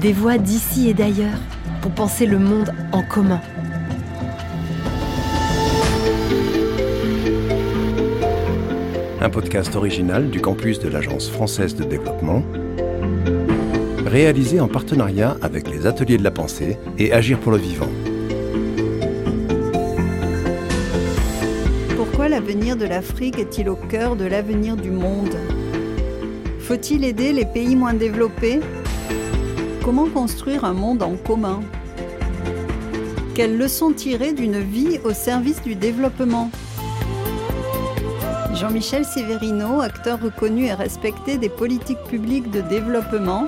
Des voix d'ici et d'ailleurs pour penser le monde en commun. Un podcast original du campus de l'Agence française de développement, réalisé en partenariat avec les Ateliers de la Pensée et Agir pour le Vivant. Pourquoi l'avenir de l'Afrique est-il au cœur de l'avenir du monde? Faut-il aider les pays moins développés? Comment construire un monde en commun Quelles leçons tirer d'une vie au service du développement Jean-Michel Severino, acteur reconnu et respecté des politiques publiques de développement,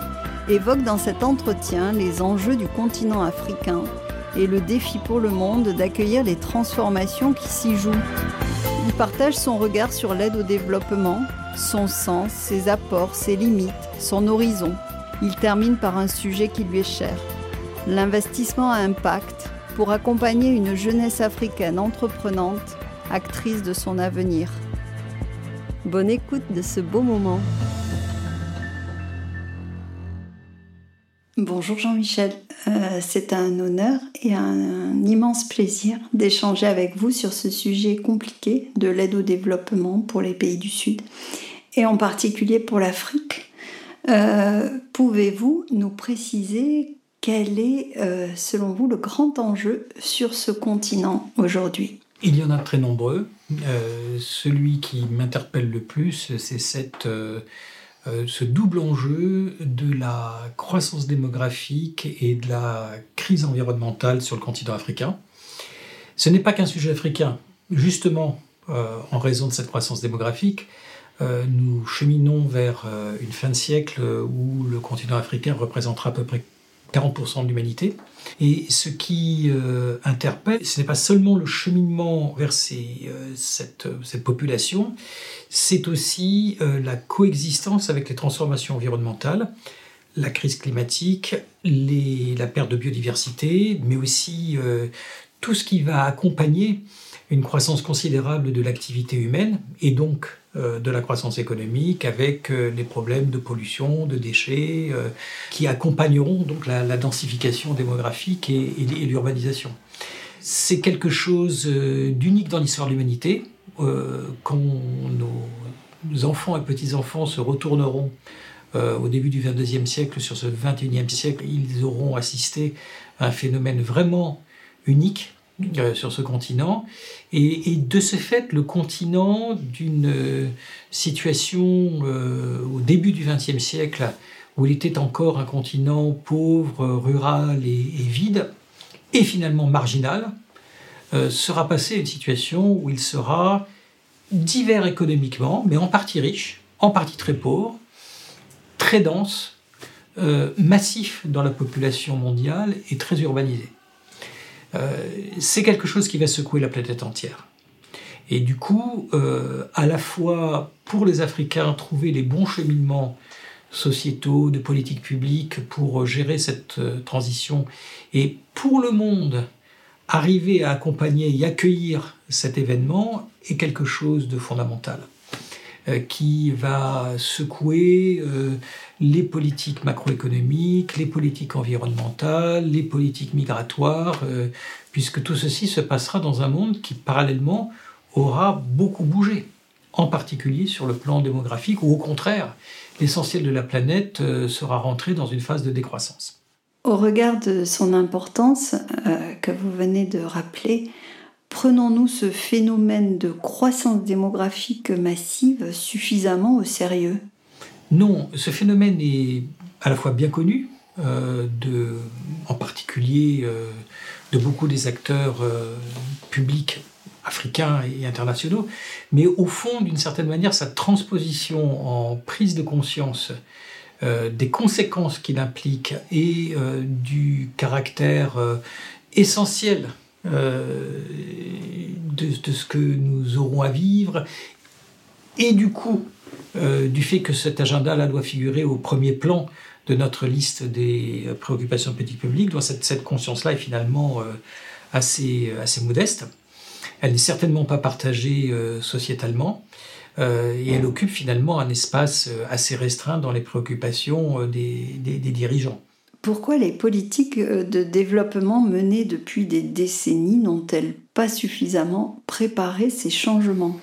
évoque dans cet entretien les enjeux du continent africain et le défi pour le monde d'accueillir les transformations qui s'y jouent. Il partage son regard sur l'aide au développement, son sens, ses apports, ses limites, son horizon. Il termine par un sujet qui lui est cher, l'investissement à impact pour accompagner une jeunesse africaine entreprenante, actrice de son avenir. Bonne écoute de ce beau moment. Bonjour Jean-Michel, euh, c'est un honneur et un, immense plaisir d'échanger avec vous sur ce sujet compliqué de l'aide au développement pour les pays du Sud et en particulier pour l'Afrique. Euh, pouvez-vous nous préciser quel est, euh, selon vous, le grand enjeu sur ce continent aujourd'hui? Il y en a très nombreux. celui qui m'interpelle le plus, c'est cette euh, ce double enjeu de la croissance démographique et de la crise environnementale sur le continent africain. Ce n'est pas qu'un sujet africain. Justement, euh, en raison de cette croissance démographique, euh, nous cheminons vers une fin de siècle où le continent africain représentera à peu près 40% de l'humanité. Et ce qui interpelle, ce n'est pas seulement le cheminement vers cette, population, c'est aussi euh, la coexistence avec les transformations environnementales, la crise climatique, la perte de biodiversité, mais aussi euh, tout ce qui va accompagner une croissance considérable de l'activité humaine et donc euh, de la croissance économique avec les problèmes de pollution, de déchets qui accompagneront donc la, densification démographique et l'urbanisation. C'est quelque chose d'unique dans l'histoire de l'humanité euh, quand nos, enfants et petits-enfants se retourneront euh, au début du XXIe siècle sur ce XXIe siècle, ils auront assisté à un phénomène vraiment unique euh, sur ce continent. Et, de ce fait, le continent d'une situation au début du XXe siècle, où il était encore un continent pauvre, rural et, vide, et finalement marginal, euh, sera passé à une situation où il sera divers économiquement, mais en partie riche, en partie très pauvre, très dense, euh, massif dans la population mondiale et très urbanisé. Euh, c'est quelque chose qui va secouer la planète entière. Et du coup, à la fois pour les Africains, trouver les bons cheminements sociétaux, de politique publique pour gérer cette transition, et pour le monde, arriver à accompagner et accueillir cet événement est quelque chose de fondamental euh, qui va secouer euh, les politiques macroéconomiques, les politiques environnementales, les politiques migratoires, euh, puisque tout ceci se passera dans un monde qui parallèlement aura beaucoup bougé, en particulier sur le plan démographique, ou au contraire, l'essentiel de la planète sera rentré dans une phase de décroissance. Au regard de son importance euh, que vous venez de rappeler, prenons-nous ce phénomène de croissance démographique massive suffisamment au sérieux? Non, ce phénomène est à la fois bien connu, euh, en particulier euh, de beaucoup des acteurs publics africains et internationaux, mais au fond, d'une certaine manière, sa transposition en prise de conscience euh, des conséquences qu'il implique et euh, du caractère euh, essentiel de, ce que nous aurons à vivre et du coup du fait que cet agenda-là doit figurer au premier plan de notre liste des préoccupations de politique publique, doit cette, cette conscience-là est finalement assez, assez modeste. Elle n'est certainement pas partagée sociétalement. Euh, et elle occupe finalement un espace euh, assez restreint dans les préoccupations euh, des, dirigeants. Pourquoi les politiques de développement menées depuis des décennies n'ont-elles pas suffisamment préparé ces changements?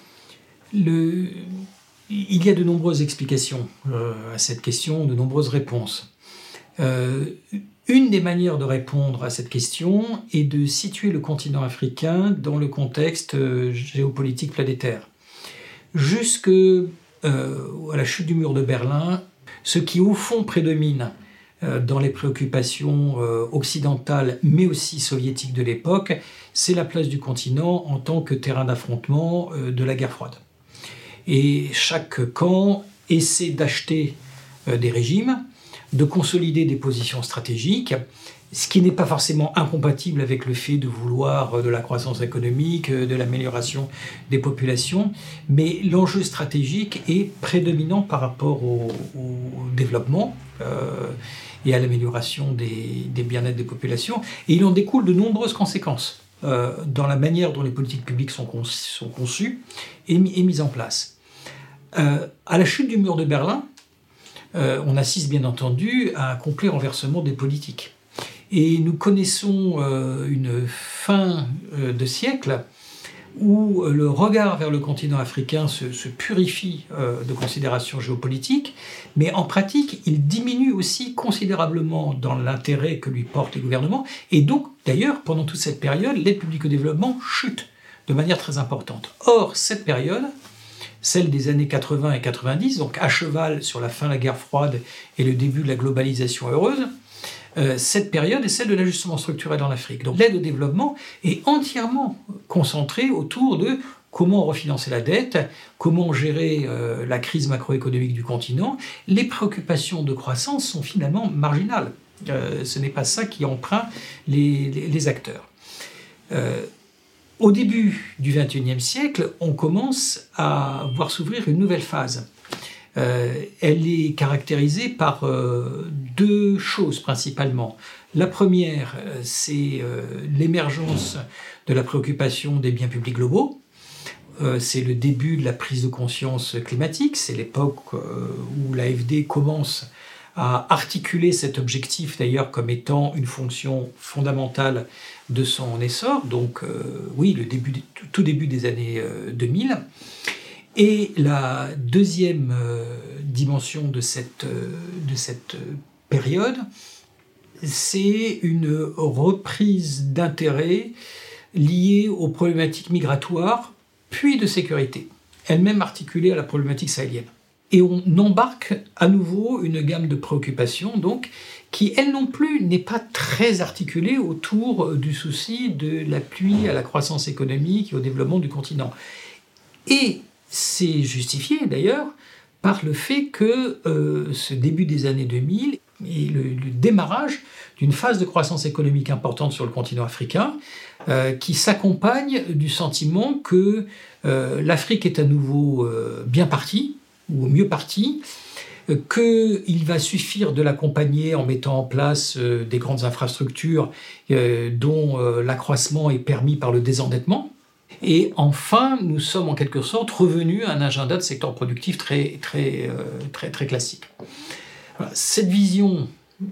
Il y a de nombreuses explications à cette question, de nombreuses réponses. Euh, une des manières de répondre à cette question est de situer le continent africain dans le contexte euh, géopolitique planétaire. Jusque euh, à la chute du mur de Berlin, ce qui au fond prédomine dans les préoccupations occidentales mais aussi soviétiques de l'époque, c'est la place du continent en tant que terrain d'affrontement de la guerre froide. Et chaque camp essaie d'acheter des régimes de consolider des positions stratégiques, ce qui n'est pas forcément incompatible avec le fait de vouloir de la croissance économique, de l'amélioration des populations, mais l'enjeu stratégique est prédominant par rapport au, développement euh, et à l'amélioration des, bien-être des populations, et il en découle de nombreuses conséquences euh, dans la manière dont les politiques publiques sont, conçues et, mises en place. Euh, à la chute du mur de Berlin, euh, on assiste bien entendu à un complet renversement des politiques. Et nous connaissons euh, une fin euh, de siècle où le regard vers le continent africain se, purifie de considérations géopolitiques, mais en pratique, il diminue aussi considérablement dans l'intérêt que lui portent les gouvernements. Et donc, d'ailleurs, pendant toute cette période, l'aide publique au développement chute de manière très importante. Or, cette période, celle des années 80 et 90, donc à cheval sur la fin de la guerre froide et le début de la globalisation heureuse, euh, cette période est celle de l'ajustement structurel en Afrique. Donc l'aide au développement est entièrement concentrée autour de comment refinancer la dette, comment gérer euh, la crise macroéconomique du continent. Les préoccupations de croissance sont finalement marginales. Euh, ce n'est pas ça qui emprunte les, les acteurs. Au début du XXIe siècle, on commence à voir s'ouvrir une nouvelle phase. Euh, elle est caractérisée par euh, deux choses principalement. La première, euh, c'est l'émergence de la préoccupation des biens publics globaux. c'est le début de la prise de conscience climatique. C'est l'époque où l'AFD commence à articuler cet objectif d'ailleurs comme étant une fonction fondamentale de son essor, donc oui, le début, tout début des années 2000. Euh, Et la deuxième euh, dimension de cette, de cette période, c'est une reprise d'intérêt liée aux problématiques migratoires, puis de sécurité, elle-même articulée à la problématique sahélienne. Et on embarque à nouveau une gamme de préoccupations, donc, qui, elle non plus, n'est pas très articulée autour du souci de l'appui à la croissance économique et au développement du continent. Et c'est justifié d'ailleurs par le fait que euh, ce début des années 2000 est le, démarrage d'une phase de croissance économique importante sur le continent africain, euh, qui s'accompagne du sentiment que euh, l'Afrique est à nouveau bien partie, ou mieux parti, euh, qu'il va suffire de l'accompagner en mettant en place des grandes infrastructures dont l'accroissement est permis par le désendettement. Et enfin, nous sommes en quelque sorte revenus à un agenda de secteur productif très, très, très, très classique. Cette vision,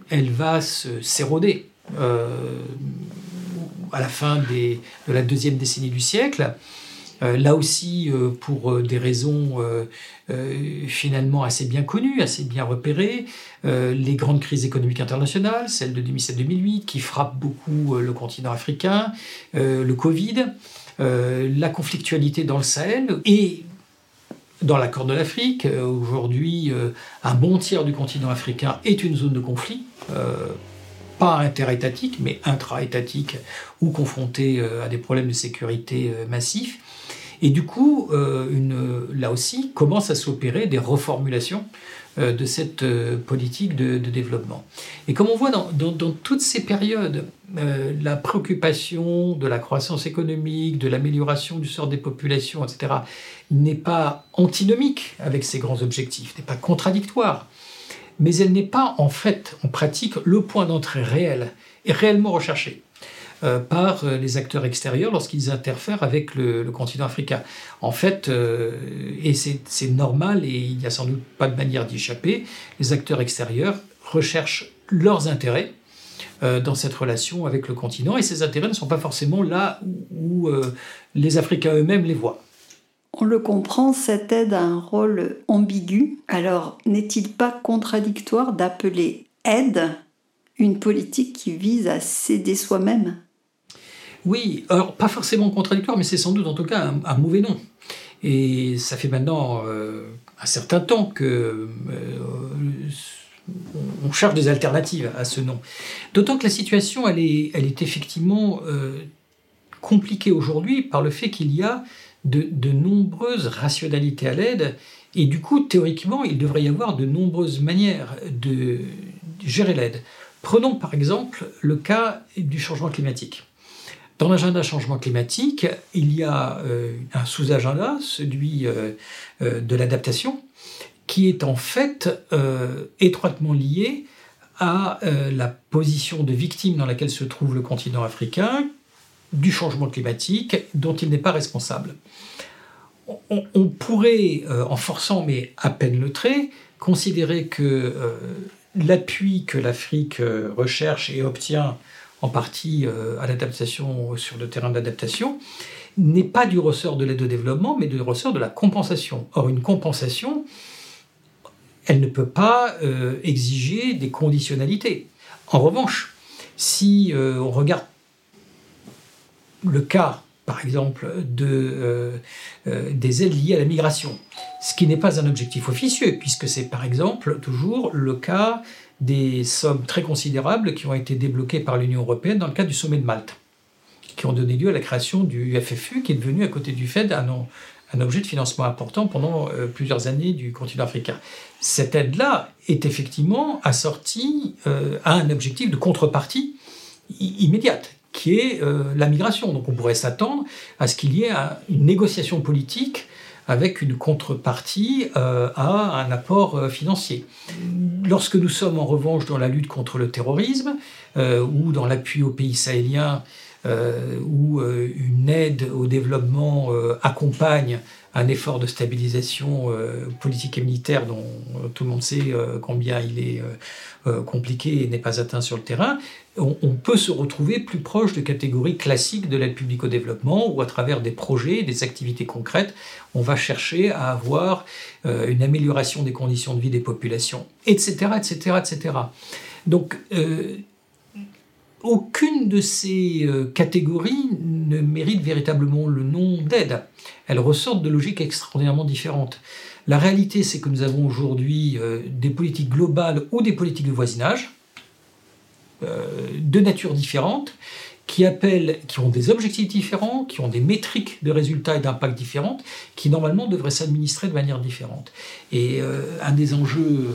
elle va s'éroder à la fin de la deuxième décennie du siècle. Euh, là aussi, euh, pour euh, des raisons finalement assez bien connues, assez bien repérées, les grandes crises économiques internationales, celle de 2007-2008 qui frappent beaucoup le continent africain, le Covid, la conflictualité dans le Sahel et dans la Corne de l'Afrique. Aujourd'hui, un bon tiers du continent africain est une zone de conflit pas interétatique, mais intra-étatique ou confronté à des problèmes de sécurité massifs. Et du coup, euh, là aussi, commence à s'opérer des reformulations euh, de cette euh, politique de, développement. Et comme on voit dans, dans, toutes ces périodes, la préoccupation de la croissance économique, de l'amélioration du sort des populations, etc., n'est pas antinomique avec ces grands objectifs, n'est pas contradictoire, mais elle n'est pas en fait, en pratique, le point d'entrée réel et réellement recherché. Euh, par euh, les acteurs extérieurs lorsqu'ils interfèrent avec le, continent africain. En fait, euh, et c'est normal et il n'y a sans doute pas de manière d'y échapper, les acteurs extérieurs recherchent leurs intérêts dans cette relation avec le continent, et ces intérêts ne sont pas forcément là où, les Africains eux-mêmes les voient. On le comprend, cette aide a un rôle ambigu. Alors, n'est-il pas contradictoire d'appeler aide une politique qui vise à s'aider soi-même? Oui, alors pas forcément contradictoire, mais c'est sans doute en tout cas un, mauvais nom. Et ça fait maintenant euh, un certain temps que euh, on cherche des alternatives à ce nom. D'autant que la situation, elle est, effectivement euh, compliquée aujourd'hui par le fait qu'il y a de, nombreuses rationalités à l'aide, et du coup, théoriquement, il devrait y avoir de nombreuses manières de gérer l'aide. Prenons par exemple le cas du changement climatique. Dans l'agenda changement climatique, il y a euh, un sous-agenda, celui euh, euh, de l'adaptation, qui est en fait étroitement lié à la position de victime dans laquelle se trouve le continent africain, du changement climatique dont il n'est pas responsable. On, pourrait, euh, en forçant mais à peine le trait, considérer que l'appui que l'Afrique recherche et obtient en partie à l'adaptation sur le terrain d'adaptation n'est pas du ressort de l'aide au développement, mais du ressort de la compensation. Or, une compensation, elle ne peut pas exiger des conditionnalités. En revanche, si on regarde le cas, par exemple, de, euh, euh, des aides liées à la migration, ce qui n'est pas un objectif officieux, puisque c'est par exemple toujours le cas des sommes très considérables qui ont été débloquées par l'Union européenne dans le cadre du sommet de Malte, qui ont donné lieu à la création du FFU, qui est devenu à côté du Fed un, objet de financement important pendant euh, plusieurs années du continent africain. Cette aide-là est effectivement assortie à un objectif de contrepartie immédiate qui est euh, la migration. Donc on pourrait s'attendre à ce qu'il y ait une négociation politique avec une contrepartie euh, à un apport euh, financier. Lorsque nous sommes en revanche dans la lutte contre le terrorisme ou dans l'appui aux pays sahéliens où une aide au développement accompagne un effort de stabilisation euh, politique et militaire dont euh, tout le monde sait euh, combien il est compliqué et n'est pas atteint sur le terrain, on, peut se retrouver plus proche de catégories classiques de l'aide publique au développement où à travers des projets, des activités concrètes, on va chercher à avoir une amélioration des conditions de vie des populations, etc., etc., etc. Donc aucune de ces euh, catégories ne mérite véritablement le nom d'aide. Elles ressortent de logiques extraordinairement différentes. La réalité, c'est que nous avons aujourd'hui euh, des politiques globales ou des politiques de voisinage euh, de nature différente qui appellent, qui ont des objectifs différents, qui ont des métriques de résultats et d'impact différentes, qui normalement devraient s'administrer de manière différente. Et un des enjeux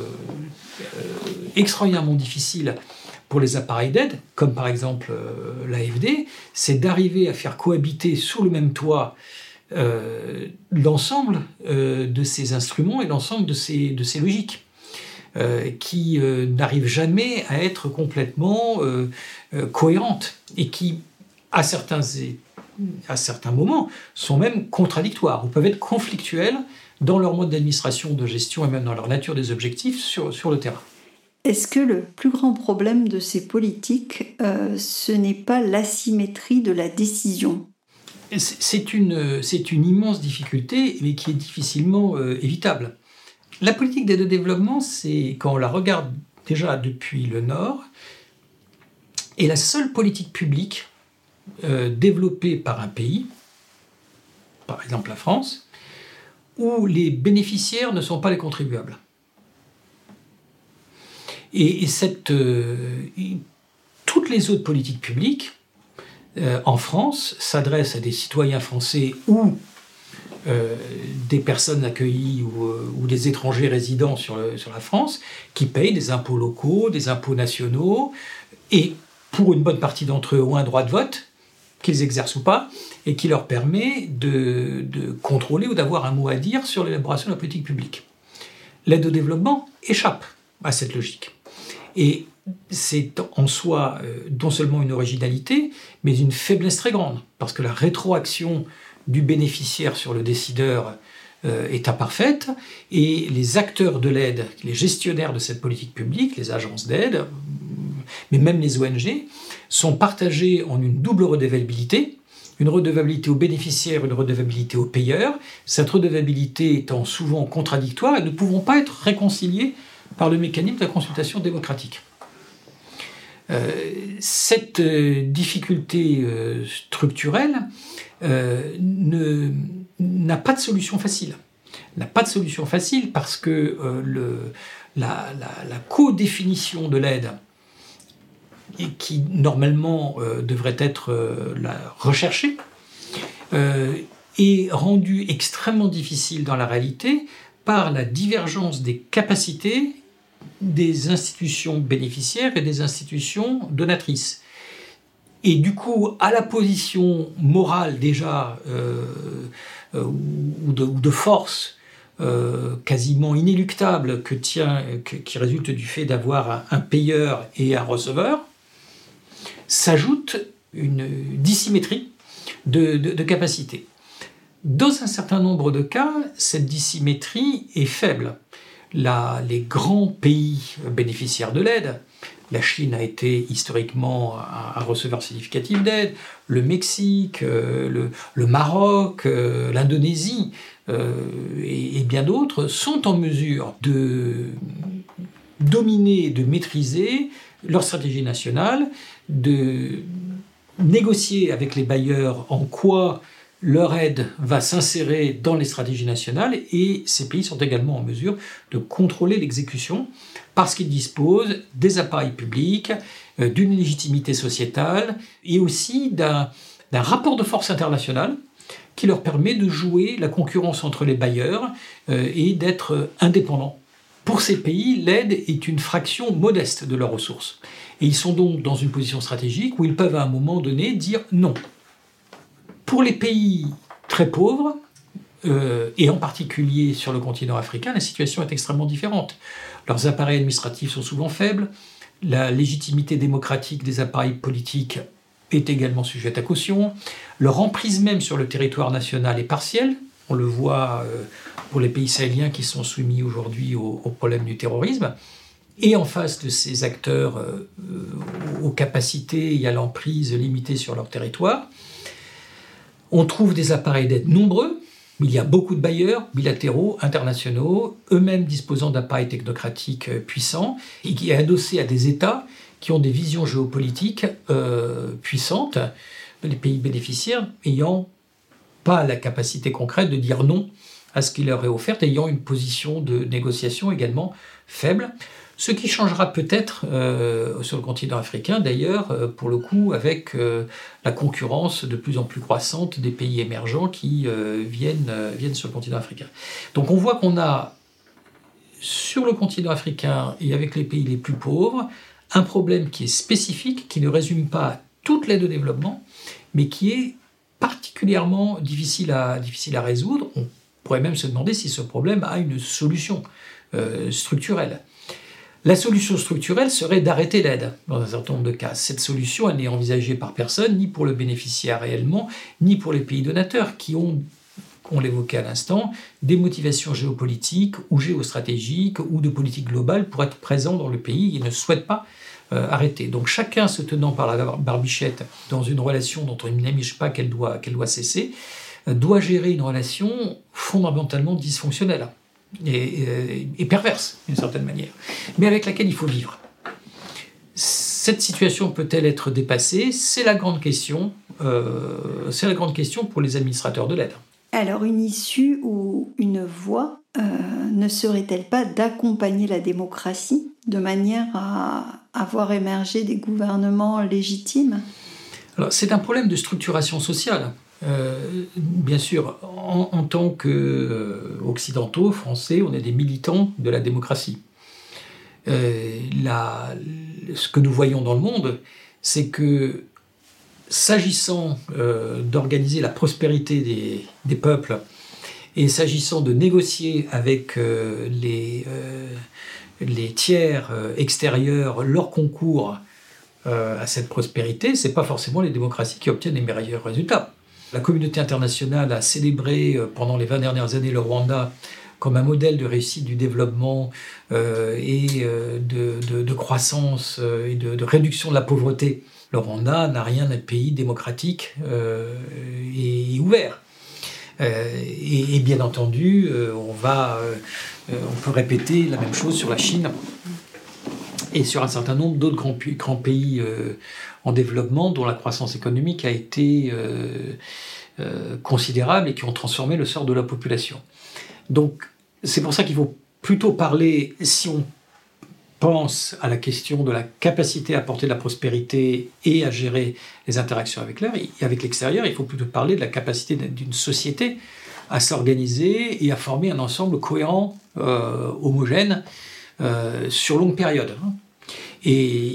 extraordinairement difficiles pour les appareils d'aide, comme par exemple euh, l'AFD, c'est d'arriver à faire cohabiter sous le même toit euh, l'ensemble euh, de ces instruments et l'ensemble de ces, de ces logiques. qui n'arrivent jamais à être complètement cohérentes et qui, à certains, à certains moments, sont même contradictoires ou peuvent être conflictuelles dans leur mode d'administration, de gestion et même dans leur nature des objectifs sur, sur le terrain. Est-ce que le plus grand problème de ces politiques, euh, ce n'est pas l'asymétrie de la décision? C'est une, immense difficulté, mais qui est difficilement euh, évitable. La politique d'aide au développement, c'est, quand on la regarde déjà depuis le Nord, est la seule politique publique euh, développée par un pays, par exemple la France, où les bénéficiaires ne sont pas les contribuables. Et, euh, toutes les autres politiques publiques euh, en France s'adressent à des citoyens français ou euh, des personnes accueillies ou, des étrangers résidant sur, la France qui payent des impôts locaux, des impôts nationaux, et pour une bonne partie d'entre eux ont un droit de vote, qu'ils exercent ou pas, et qui leur permet de contrôler ou d'avoir un mot à dire sur l'élaboration de la politique publique. L'aide au développement échappe à cette logique. Et c'est en soi euh, non seulement une originalité, mais une faiblesse très grande, parce que la rétroaction du bénéficiaire sur le décideur euh, est imparfaite, et les acteurs de l'aide, les gestionnaires de cette politique publique, les agences d'aide, mais même les ONG, sont partagées en une double redevabilité, une redevabilité aux bénéficiaires, une redevabilité aux payeurs, cette redevabilité étant souvent contradictoire et ne pouvant pas être réconciliée par le mécanisme de la consultation démocratique. Euh, cette euh, difficulté euh, structurelle n'a pas de solution facile. N'a pas de solution facile parce que la, co-définition de l'aide, qui normalement devrait être recherchée, est rendue extrêmement difficile dans la réalité par la divergence des capacités des institutions bénéficiaires et des institutions donatrices. Et du coup, à la position morale déjà euh, euh, ou, de, force euh, quasiment inéluctable que qui résulte du fait d'avoir un, payeur et un receveur, s'ajoute une dissymétrie de, de capacité. Dans un certain nombre de cas, cette dissymétrie est faible les grands pays bénéficiaires de l'aide, la Chine a été historiquement un, receveur significatif d'aide, le Mexique, euh, le, Maroc, euh, l'Indonésie euh, et, bien d'autres sont en mesure de dominer, de maîtriser leur stratégie nationale, de négocier avec les bailleurs en quoi leur aide va s'insérer dans les stratégies nationales et ces pays sont également en mesure de contrôler l'exécution parce qu'ils disposent des appareils publics, euh, d'une légitimité sociétale et aussi d'un rapport de force international qui leur permet de jouer la concurrence entre les bailleurs euh, et d'être indépendants. Pour ces pays, l'aide est une fraction modeste de leurs ressources. Et ils sont donc dans une position stratégique où ils peuvent à un moment donné dire non, pour les pays très pauvres, euh, et en particulier sur le continent africain, la situation est extrêmement différente. Leurs appareils administratifs sont souvent faibles, la légitimité démocratique des appareils politiques est également sujette à caution, leur emprise même sur le territoire national est partielle, on le voit euh, pour les pays sahéliens qui sont soumis aujourd'hui au, problème du terrorisme, et en face de ces acteurs euh, aux capacités et à l'emprise limitée sur leur territoire, on trouve des appareils d'aide nombreux, mais il y a beaucoup de bailleurs bilatéraux, internationaux, eux-mêmes disposant d'appareils technocratiques euh, puissants, et qui est adossé à des États qui ont des visions géopolitiques euh, puissantes, les pays bénéficiaires ayant pas la capacité concrète de dire non à ce qui leur est offert, ayant une position de négociation également faible. Ce qui changera peut-être euh, sur le continent africain, d'ailleurs, euh, pour le coup, avec euh, la concurrence de plus en plus croissante des pays émergents qui viennent, sur le continent africain. Donc on voit qu'on a, sur le continent africain et avec les pays les plus pauvres, un problème qui est spécifique, qui ne résume pas toute l'aide au développement, mais qui est particulièrement difficile à résoudre. On pourrait même se demander si ce problème a une solution structurelle. La solution structurelle serait d'arrêter l'aide dans un certain nombre de cas. Cette solution, n'est envisagée par personne, ni pour le bénéficiaire réellement, ni pour les pays donateurs qui ont, on l'évoquait à l'instant, des motivations géopolitiques ou géostratégiques ou de politique globale pour être présents dans le pays et ne souhaitent pas euh, arrêter. Donc chacun se tenant par la barbichette dans une relation dont on n'imagine pas qu'elle doit, qu'elle doit cesser, euh, doit gérer une relation fondamentalement dysfonctionnelle et, perverse d'une certaine manière, mais avec laquelle il faut vivre. Cette situation peut-elle être dépassée? C'est la grande question. Euh, c'est la grande question pour les administrateurs de l'aide. Alors une issue ou une voie euh, ne serait-elle pas d'accompagner la démocratie de manière à avoir émergé des gouvernements légitimes? C'est un problème de structuration sociale. Euh, bien sûr, en, tant qu'occidentaux, euh, français, on est des militants de la démocratie. Euh, ce que nous voyons dans le monde, c'est que s'agissant d'organiser la prospérité des, peuples et s'agissant de négocier avec les, les tiers extérieurs leur concours à cette prospérité, c'est pas forcément les démocraties qui obtiennent les meilleurs résultats. La communauté internationale a célébré euh, pendant les 20 dernières années le Rwanda comme un modèle de réussite du développement et de, croissance et de, réduction de la pauvreté, le Rwanda n'a rien d'un pays démocratique et ouvert. Et, bien entendu, on, peut répéter la même chose sur la Chine et sur un certain nombre d'autres grands, pays en développement dont la croissance économique a été euh, euh, considérable et qui ont transformé le sort de la population. Donc c'est pour ça qu'il faut plutôt parler, si on pense à la question de la capacité à apporter de la prospérité et à gérer les interactions avec l'air et avec l'extérieur, il faut plutôt parler de la capacité d'une société à s'organiser et à former un ensemble cohérent, euh, homogène, sur longue période. Et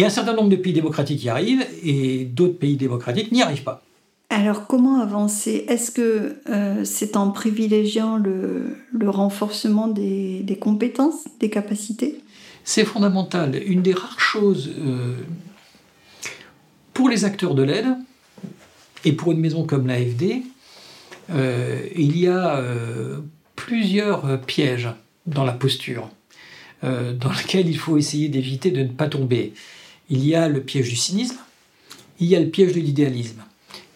a un certain nombre de pays démocratiques y arrivent et d'autres pays démocratiques n'y arrivent pas. Alors comment avancer? Est-ce que euh, c'est en privilégiant le, renforcement des, compétences, des capacités? C'est fondamental. Une des rares choses euh, pour les acteurs de l'aide et pour une maison comme l'AFD, euh, il y a plusieurs pièges dans la posture dans lesquels il faut essayer d'éviter de ne pas tomber il y a le piège du cynisme, il y a le piège de l'idéalisme,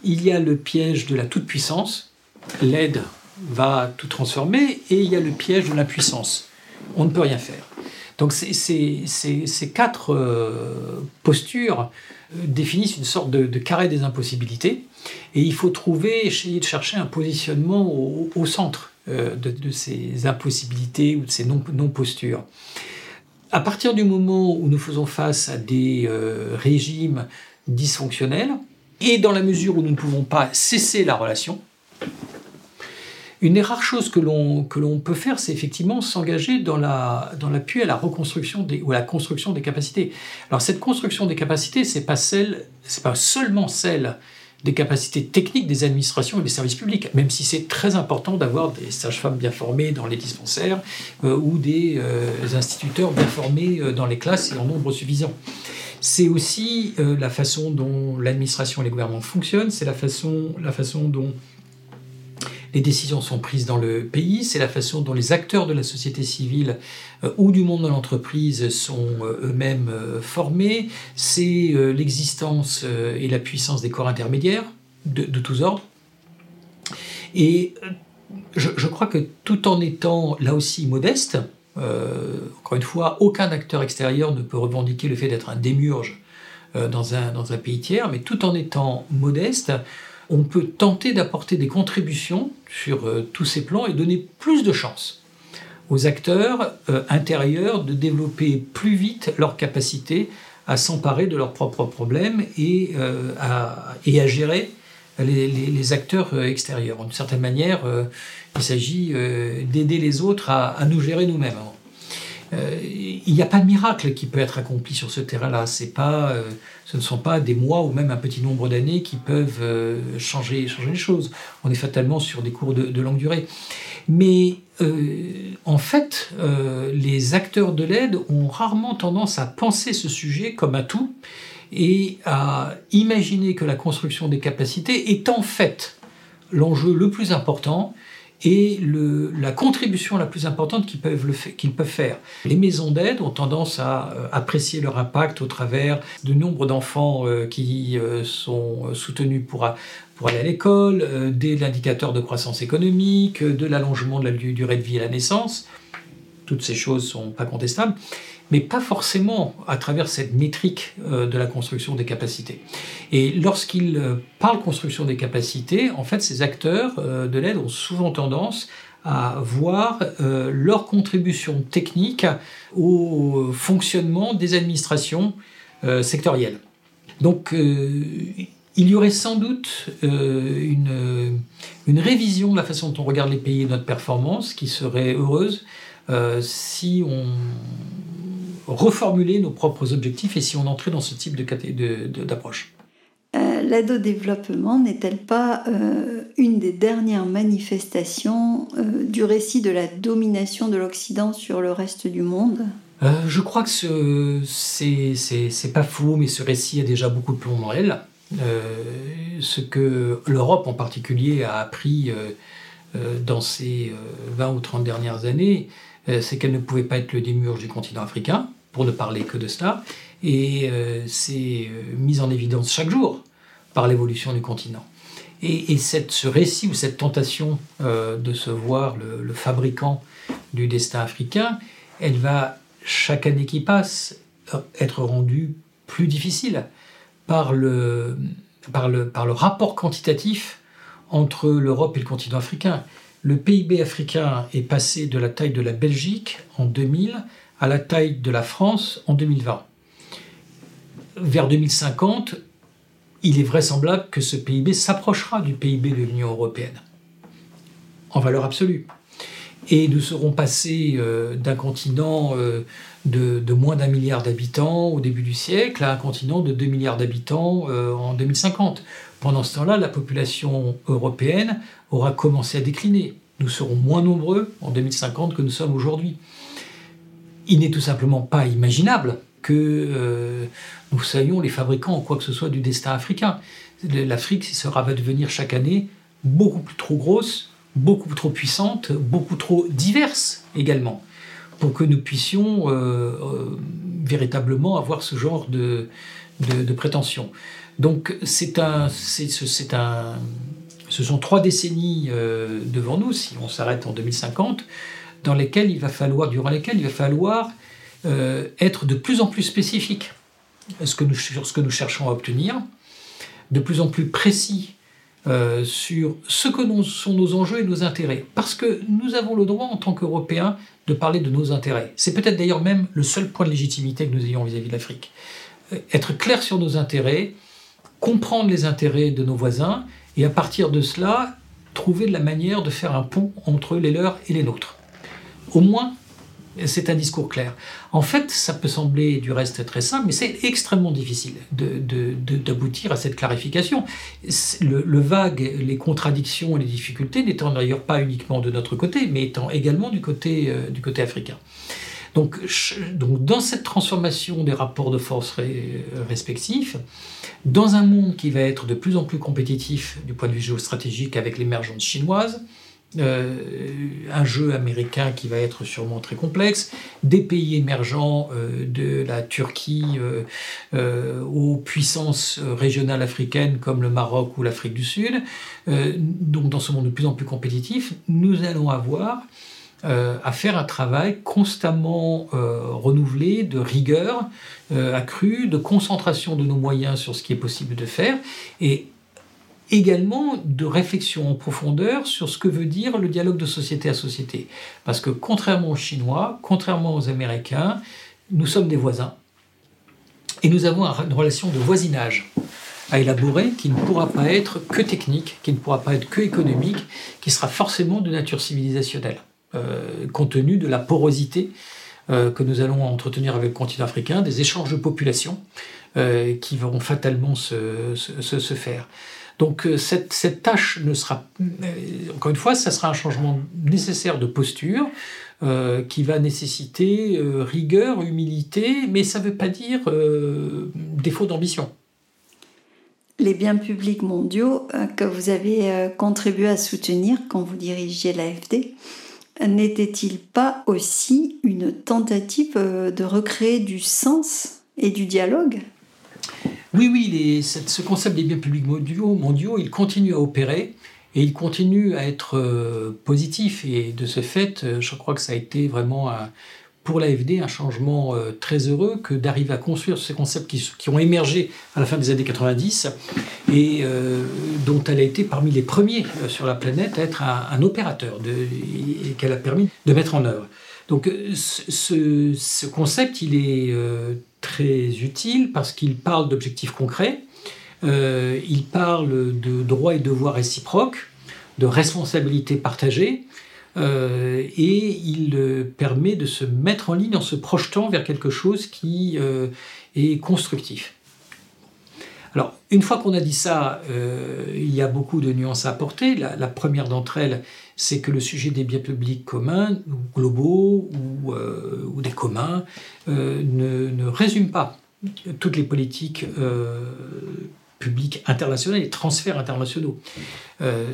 il y a le piège de la toute-puissance, l'aide va tout transformer, et il y a le piège de l'impuissance. On ne peut rien faire. Donc ces, quatre euh, postures euh, définissent une sorte de, carré des impossibilités, et il faut trouver, essayer de chercher un positionnement au, centre euh, de, ces impossibilités ou de ces non-postures à partir du moment où nous faisons face à des euh, régimes dysfonctionnels, et dans la mesure où nous ne pouvons pas cesser la relation, une des rares choses que l'on, peut faire, c'est effectivement s'engager dans, la, dans l'appui à la reconstruction ou à la construction des capacités. Alors cette construction des capacités, c'est pas pas seulement celle des capacités techniques des administrations et des services publics, même si c'est très important d'avoir des sages-femmes bien formées dans les dispensaires euh, ou des euh, instituteurs bien formés euh, dans les classes et en nombre suffisant. C'est aussi la façon dont l'administration et les gouvernements fonctionnent, c'est la façon, la façon dont les décisions sont prises dans le pays, c'est la façon dont les acteurs de la société civile euh, ou du monde de l'entreprise sont euh, eux-mêmes euh, formés, c'est l'existence et la puissance des corps intermédiaires de, tous ordres. Et je, crois que tout en étant là aussi modeste, encore une fois, aucun acteur extérieur ne peut revendiquer le fait d'être un un, dans un pays tiers, mais tout en étant modeste, on peut tenter d'apporter des contributions sur euh, tous ces plans et donner plus de chances aux acteurs euh, intérieurs de développer plus vite leur capacité à s'emparer de leurs propres problèmes et, euh, à, gérer les, acteurs extérieurs. D'une certaine manière, il s'agit d'aider les autres à nous gérer nous-mêmes. Euh, il n'y a pas de miracle qui peut être accompli sur ce terrain-là. C'est pas, euh, ce ne sont pas des mois ou même un petit nombre d'années qui peuvent euh, changer, changer les choses. On est fatalement sur des cours de, longue durée. Mais en fait, les acteurs de l'aide ont rarement tendance à penser ce sujet comme un tout et à imaginer que la construction des capacités est en fait l'enjeu le plus important et la contribution la plus importante qu'ils peuvent, qu'ils peuvent faire. Les maisons d'aide ont tendance à euh, apprécier leur impact au travers du nombre d'enfants euh, qui euh, sont soutenus pour, pour aller à l'école, de l'indicateur de croissance économique, de l'allongement de la durée de vie à la naissance. Toutes ces choses sont pas contestables mais pas forcément à travers cette métrique euh, de la construction des capacités. Et lorsqu'ils euh, parlent construction des capacités, en fait, ces acteurs euh, de l'aide ont souvent tendance à voir leur contribution technique au fonctionnement des administrations sectorielles. Donc, il y aurait sans doute une, une, révision de la façon dont on regarde les pays et notre performance qui serait heureuse si on reformuler nos propres objectifs et si on entrait dans ce type d'approche. Euh, L'aide au développement n'est-elle pas euh, une des dernières manifestations euh, du récit de la domination de l'Occident sur le reste du monde? Je crois que ce c'est pas faux, mais ce récit a déjà beaucoup de plomb dans l'aile. ce que l'Europe en particulier a appris dans ces 20 ou 30 dernières années, c'est qu'elle ne pouvait pas être le démiurge du continent africain, pour ne parler que de cela, et c'est mis en évidence chaque jour par l'évolution du continent. Et, cette, ce récit ou cette tentation de se voir le, fabricant du destin africain, elle va, chaque année qui passe, être rendue plus difficile par le, par le, par le rapport quantitatif entre l'Europe et le continent africain. Le PIB africain est passé de la taille de la Belgique en 2000 à la taille de la France en 2020. Vers 2050, il est vraisemblable que ce PIB s'approchera du PIB de l'Union européenne, en valeur absolue. Et nous serons passés euh, d'un continent euh, de, moins d'un milliard d'habitants au début du siècle à un continent de 2 milliards d'habitants euh, en 2050. Pendant ce temps-là, la population européenne aura commencé à décliner. Nous serons moins nombreux en 2050 que nous sommes aujourd'hui. Il n'est tout simplement pas imaginable que euh, nous soyons les fabricants en quoi que ce soit du destin africain. L'Afrique sera va devenir chaque année beaucoup plus trop grosse, beaucoup trop puissante, beaucoup trop diverse également pour que nous puissions euh, euh, véritablement avoir ce genre de, de, prétention. Donc c'est un, c'est, un, ce sont trois décennies devant nous, si on s'arrête en 2050, dans lesquelles il va falloir, durant lesquelles il va falloir être de plus en plus spécifique ce que nous, sur ce que nous cherchons à obtenir, de plus en plus précis sur ce que sont nos enjeux et nos intérêts. Parce que nous avons le droit, en tant qu'Européens, de parler de nos intérêts. C'est peut-être d'ailleurs même le seul point de légitimité que nous ayons vis-à-vis de l'Afrique. Euh, être clair sur nos intérêts, comprendre les intérêts de nos voisins, et à partir de cela, trouver de la manière de faire un pont entre les leurs et les nôtres. Au moins, c'est un discours clair. En fait, ça peut sembler du reste très simple, mais c'est extrêmement difficile d'aboutir à cette clarification. Le, vague, les contradictions et les difficultés n'étant d'ailleurs pas uniquement de notre côté, mais étant également du côté, euh, africain. Donc, donc, dans cette transformation des rapports de force respectifs, dans un monde qui va être de plus en plus compétitif du point de vue géostratégique avec l'émergence chinoise, euh, un jeu américain qui va être sûrement très complexe, des pays émergents euh, de la Turquie euh, aux puissances régionales africaines comme le Maroc ou l'Afrique du Sud. donc dans ce monde de plus en plus compétitif, nous allons avoir à faire un travail constamment renouvelé de rigueur accrue, de concentration de nos moyens sur ce qui est possible de faire. Et également de réflexion en profondeur sur ce que veut dire le dialogue de société à société. Parce que contrairement aux Chinois, contrairement aux Américains, nous sommes des voisins. Et nous avons une relation de voisinage à élaborer qui ne pourra pas être que technique, qui ne pourra pas être que économique, qui sera forcément de nature civilisationnelle, euh, compte tenu de la porosité euh, que nous allons entretenir avec le continent africain, des échanges de population euh, qui vont fatalement se faire. Donc euh, cette, tâche ne sera, euh, encore une fois, ça sera un changement nécessaire de posture euh, qui va nécessiter rigueur, humilité, mais ça ne veut pas dire défaut d'ambition. Les biens publics mondiaux que vous avez contribué à soutenir quand vous dirigiez l'AFD, n'était-il pas aussi une tentative de recréer du sens et du dialogue oui, oui, ce concept des biens publics mondiaux, il continue à opérer et il continue à être euh, positif. Et de ce fait, euh, je crois que ça a été vraiment pour l'AFD un changement euh, très heureux que d'arriver à construire ces concepts qui, ont émergé à la fin des années 90 et dont elle a été parmi les premiers sur la planète à être un, opérateur et qu'elle a permis de mettre en œuvre. Donc ce concept, il est utile parce qu'il parle d'objectifs concrets, euh, il parle de droits et devoirs réciproques, de responsabilités partagées, euh, et il euh, permet de se mettre en ligne en se projetant vers quelque chose qui est constructif. Alors, une fois qu'on a dit ça, il y a beaucoup de nuances à apporter. La, première d'entre elles, c'est que le sujet des biens publics communs, ou globaux, ou, ou des communs, euh, ne, résume pas toutes les politiques euh, publiques internationales et transferts internationaux. Euh,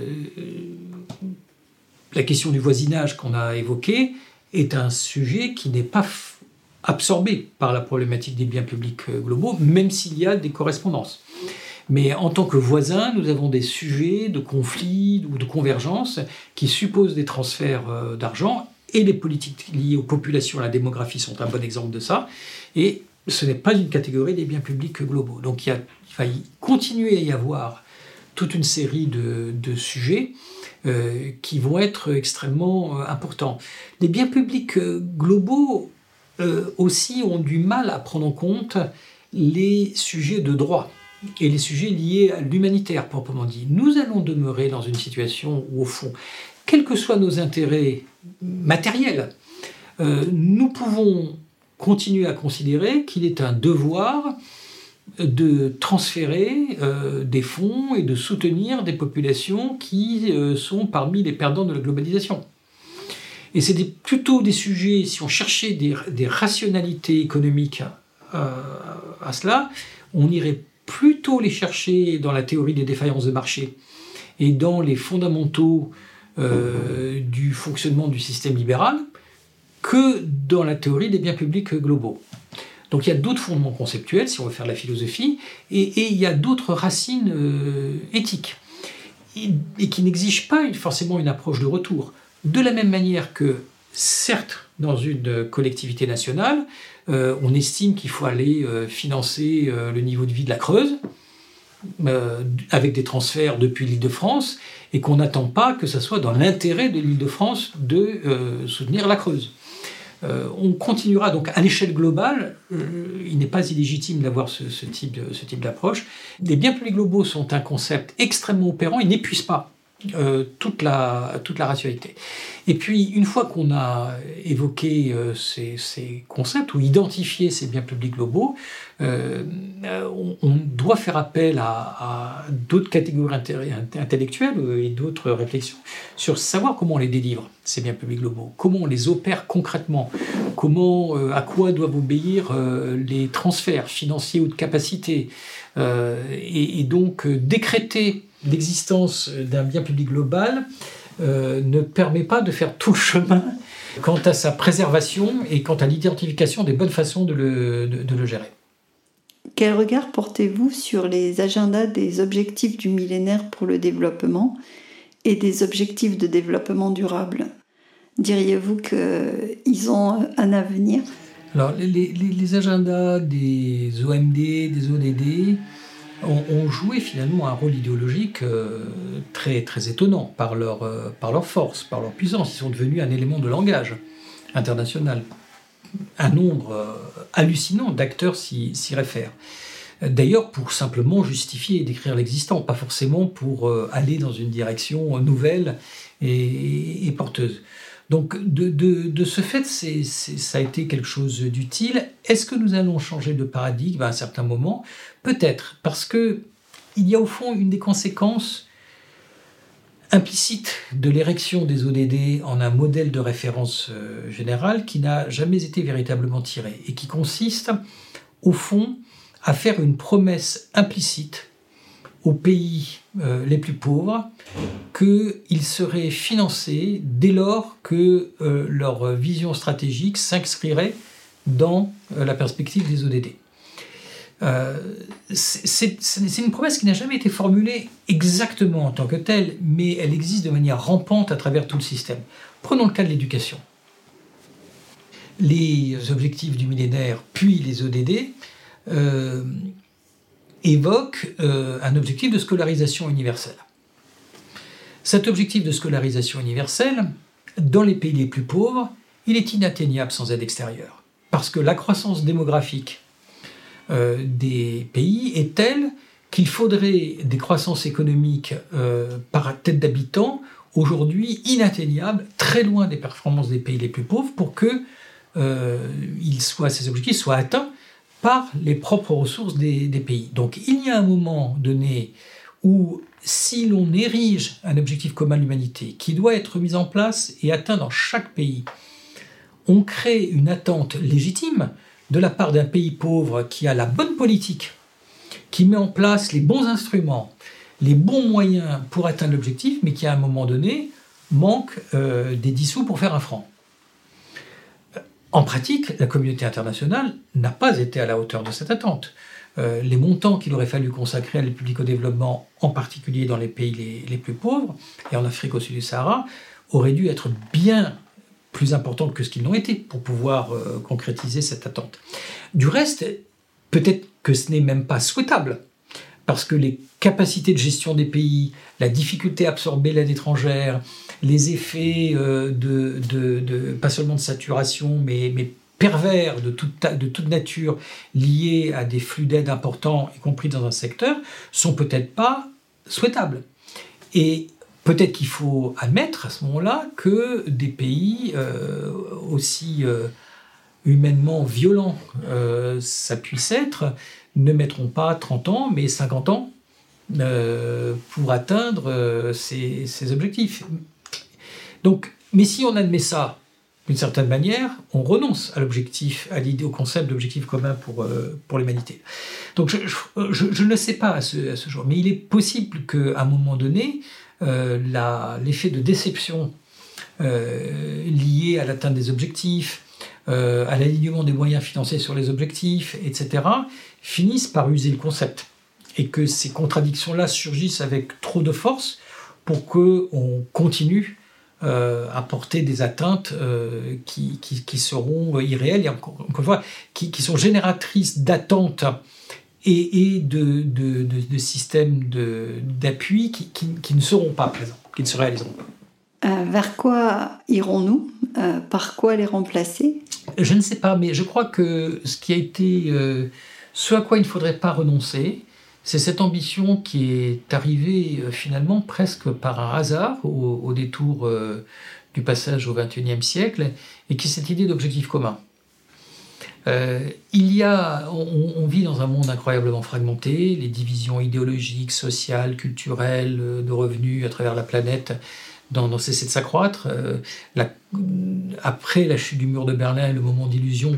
la question du voisinage qu'on a évoqué est un sujet qui n'est pas absorbé par la problématique des biens publics euh, globaux, même s'il y a des correspondances. Mais en tant que voisins, nous avons des sujets de conflits ou de convergence qui supposent des transferts euh, d'argent et les politiques liées aux populations, à la démographie sont un bon exemple de ça. Et ce n'est pas une catégorie des biens publics globaux. Donc il, va continuer à y avoir toute une série de, sujets euh, qui vont être extrêmement euh, importants. Les biens publics globaux aussi ont du mal à prendre en compte les sujets de droit et les sujets liés à l'humanitaire proprement dit. Nous allons demeurer dans une situation où, au fond, quels que soient nos intérêts matériels, euh, nous pouvons continuer à considérer qu'il est un devoir de transférer euh, des fonds et de soutenir des populations qui euh, sont parmi les perdants de la globalisation. Et c'est plutôt des sujets, si on cherchait des, rationalités économiques à cela, on irait plutôt les chercher dans la théorie des défaillances de marché et dans les fondamentaux euh, du fonctionnement du système libéral que dans la théorie des biens publics globaux. Donc il y a d'autres fondements conceptuels, si on veut faire de la philosophie, et, il y a d'autres racines euh, éthiques, et, qui n'exigent pas forcément une approche de retour. De la même manière que, certes, dans une collectivité nationale, euh, on estime qu'il faut aller euh, financer euh, le niveau de vie de la Creuse avec des transferts depuis l'île de France et qu'on n'attend pas que ce soit dans l'intérêt de l'île de soutenir la Creuse. on continuera donc à l'échelle globale, il n'est pas illégitime d'avoir ce, ce type d'approche. Les biens publics globaux sont un concept extrêmement opérant, ils n'épuisent pas euh, toute, la, toute la rationalité. Et puis, une fois qu'on a évoqué euh, ces, concepts ou identifié ces biens publics globaux, euh, on, doit faire appel à, d'autres catégories intellectuelles et d'autres réflexions sur savoir comment on les délivre, ces biens publics globaux, comment on les opère concrètement, comment, à quoi doivent obéir les transferts financiers ou de capacité, et, donc décréter l'existence d'un bien public global euh, ne permet pas de faire tout le chemin quant à sa préservation et quant à l'identification des bonnes façons de le, de, le gérer. Quel regard portez-vous sur les agendas des objectifs du millénaire pour le développement et des objectifs de développement durable? Diriez-vous qu'ils ont un avenir? Alors, les, les, les, agendas des OMD, des ODD, ont, joué finalement un rôle idéologique euh, très, étonnant par leur, euh, par leur force, par leur puissance. Ils sont devenus un élément de langage international. Un nombre euh, hallucinant d'acteurs s'y réfèrent. D'ailleurs, pour simplement justifier et décrire l'existant, pas forcément pour aller dans une direction nouvelle et porteuse. Donc, de, ce fait, ça a été quelque chose d'utile. Est-ce que nous allons changer de paradigme à un certain moment? Peut-être, parce que il y a au fond une des conséquences implicites de l'érection des ODD en un modèle de référence euh, général qui n'a jamais été véritablement tiré et qui consiste, au fond, à faire une promesse implicite aux pays euh, les plus pauvres qu'ils seraient financés dès lors que euh, leur vision stratégique s'inscrirait dans euh, la perspective des ODD. c'est une promesse qui n'a jamais été formulée exactement en tant que telle, mais elle existe de manière rampante à travers tout le système. Prenons le cas de l'éducation. Les objectifs du millénaire, puis les ODD, évoque euh, un objectif de scolarisation universelle. Cet objectif de scolarisation universelle, dans les pays les plus pauvres, il est inatteignable sans aide extérieure. Parce que la croissance démographique euh, des pays est telle qu'il faudrait des croissances économiques euh, par tête d'habitant aujourd'hui inatteignables, très loin des performances des pays les plus pauvres, pour que ces objectifs soient atteints par les propres ressources des, pays. Donc il y a un moment donné où si l'on érige un objectif commun de l'humanité qui doit être mis en place et atteint dans chaque pays, on crée une attente légitime de la part d'un pays pauvre qui a la bonne politique, qui met en place les bons instruments, les bons moyens pour atteindre l'objectif, mais qui à un moment donné manque des dissous pour faire un franc. En pratique, la communauté internationale n'a pas été à la hauteur de cette attente. Euh, les montants qu'il aurait fallu consacrer à l'aide au développement, en particulier dans les pays les, plus pauvres et en Afrique au sud du Sahara, auraient dû être bien plus importants que ce qu'ils n'ont été pour pouvoir euh, concrétiser cette attente. Du reste, peut-être que ce n'est même pas souhaitable, parce que les capacités de gestion des pays, la difficulté à absorber l'aide étrangère, les effets euh, de, pas seulement de saturation, mais, pervers de toute, nature liés à des flux d'aide importants, y compris dans un secteur, sont peut-être pas souhaitables. Et peut-être qu'il faut admettre à ce moment-là que des pays euh, aussi euh, humainement violents ça puisse être, ne mettront pas 30 ans, mais 50 ans pour atteindre ces objectifs. Donc, mais si on admet ça, d'une certaine manière, on renonce à l'objectif, à l'idée, au concept d'objectif commun pour, euh, pour l'humanité. Donc je, je, ne sais pas à ce, jour, mais il est possible qu'à un moment donné, euh, l'effet de déception euh, lié à l'atteinte des objectifs, à l'alignement des moyens financiers sur les objectifs, etc., finisse par user le concept. Et que ces contradictions-là surgissent avec trop de force pour qu'on continue euh, apporter des atteintes euh, qui, qui, seront irréelles et encore, une fois, qui, qui sont génératrices d'attentes et, et de, de, de, systèmes d'appui qui, qui, ne seront pas présents, qui ne se réaliseront pas. Euh, vers quoi irons-nous? Par quoi les remplacer? Je ne sais pas, mais je crois que ce qui a été, ce à quoi il ne faudrait pas renoncer, c'est cette ambition qui est arrivée euh, finalement presque par un hasard au, détour euh, du passage au XXIe siècle et qui est cette idée d'objectif commun. Euh, il y a, on, vit dans un monde incroyablement fragmenté, les divisions idéologiques, sociales, culturelles, de revenus à travers la planète n'ont cessé de s'accroître. après la chute du mur de Berlin et le moment d'illusion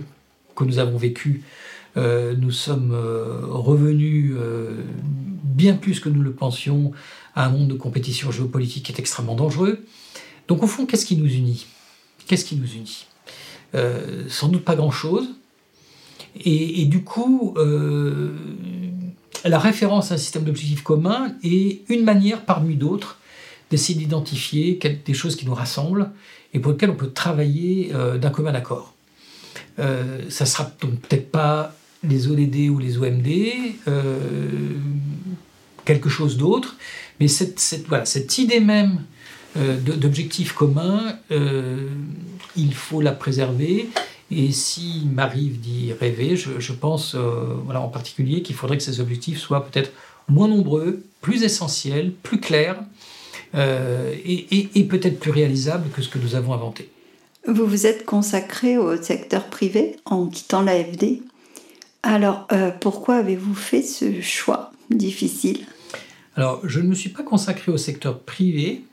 que nous avons vécu nous sommes euh, revenus euh, bien plus que nous le pensions à un monde de compétition géopolitique qui est extrêmement dangereux. Donc au fond, qu'est-ce qui nous unit? Qu'est-ce qui nous unit? Sans doute pas grand-chose. Et, du coup, la référence à un système d'objectifs communs est une manière parmi d'autres d'essayer d'identifier des choses qui nous rassemblent et pour lesquelles on peut travailler d'un commun accord. Euh, ça sera donc peut-être pas les ODD ou les OMD, euh, quelque chose d'autre. Mais cette, voilà, cette idée même euh, d'objectif commun, euh, il faut la préserver. Et s'il m'arrive d'y rêver, je, pense voilà, en particulier qu'il faudrait que ces objectifs soient peut-être moins nombreux, plus essentiels, plus clairs et, et peut-être plus réalisables que ce que nous avons inventé. Vous vous êtes consacré au secteur privé en quittant l'AFD alors, euh, pourquoi avez-vous fait ce choix difficile? Alors, je ne me suis pas consacré au secteur privé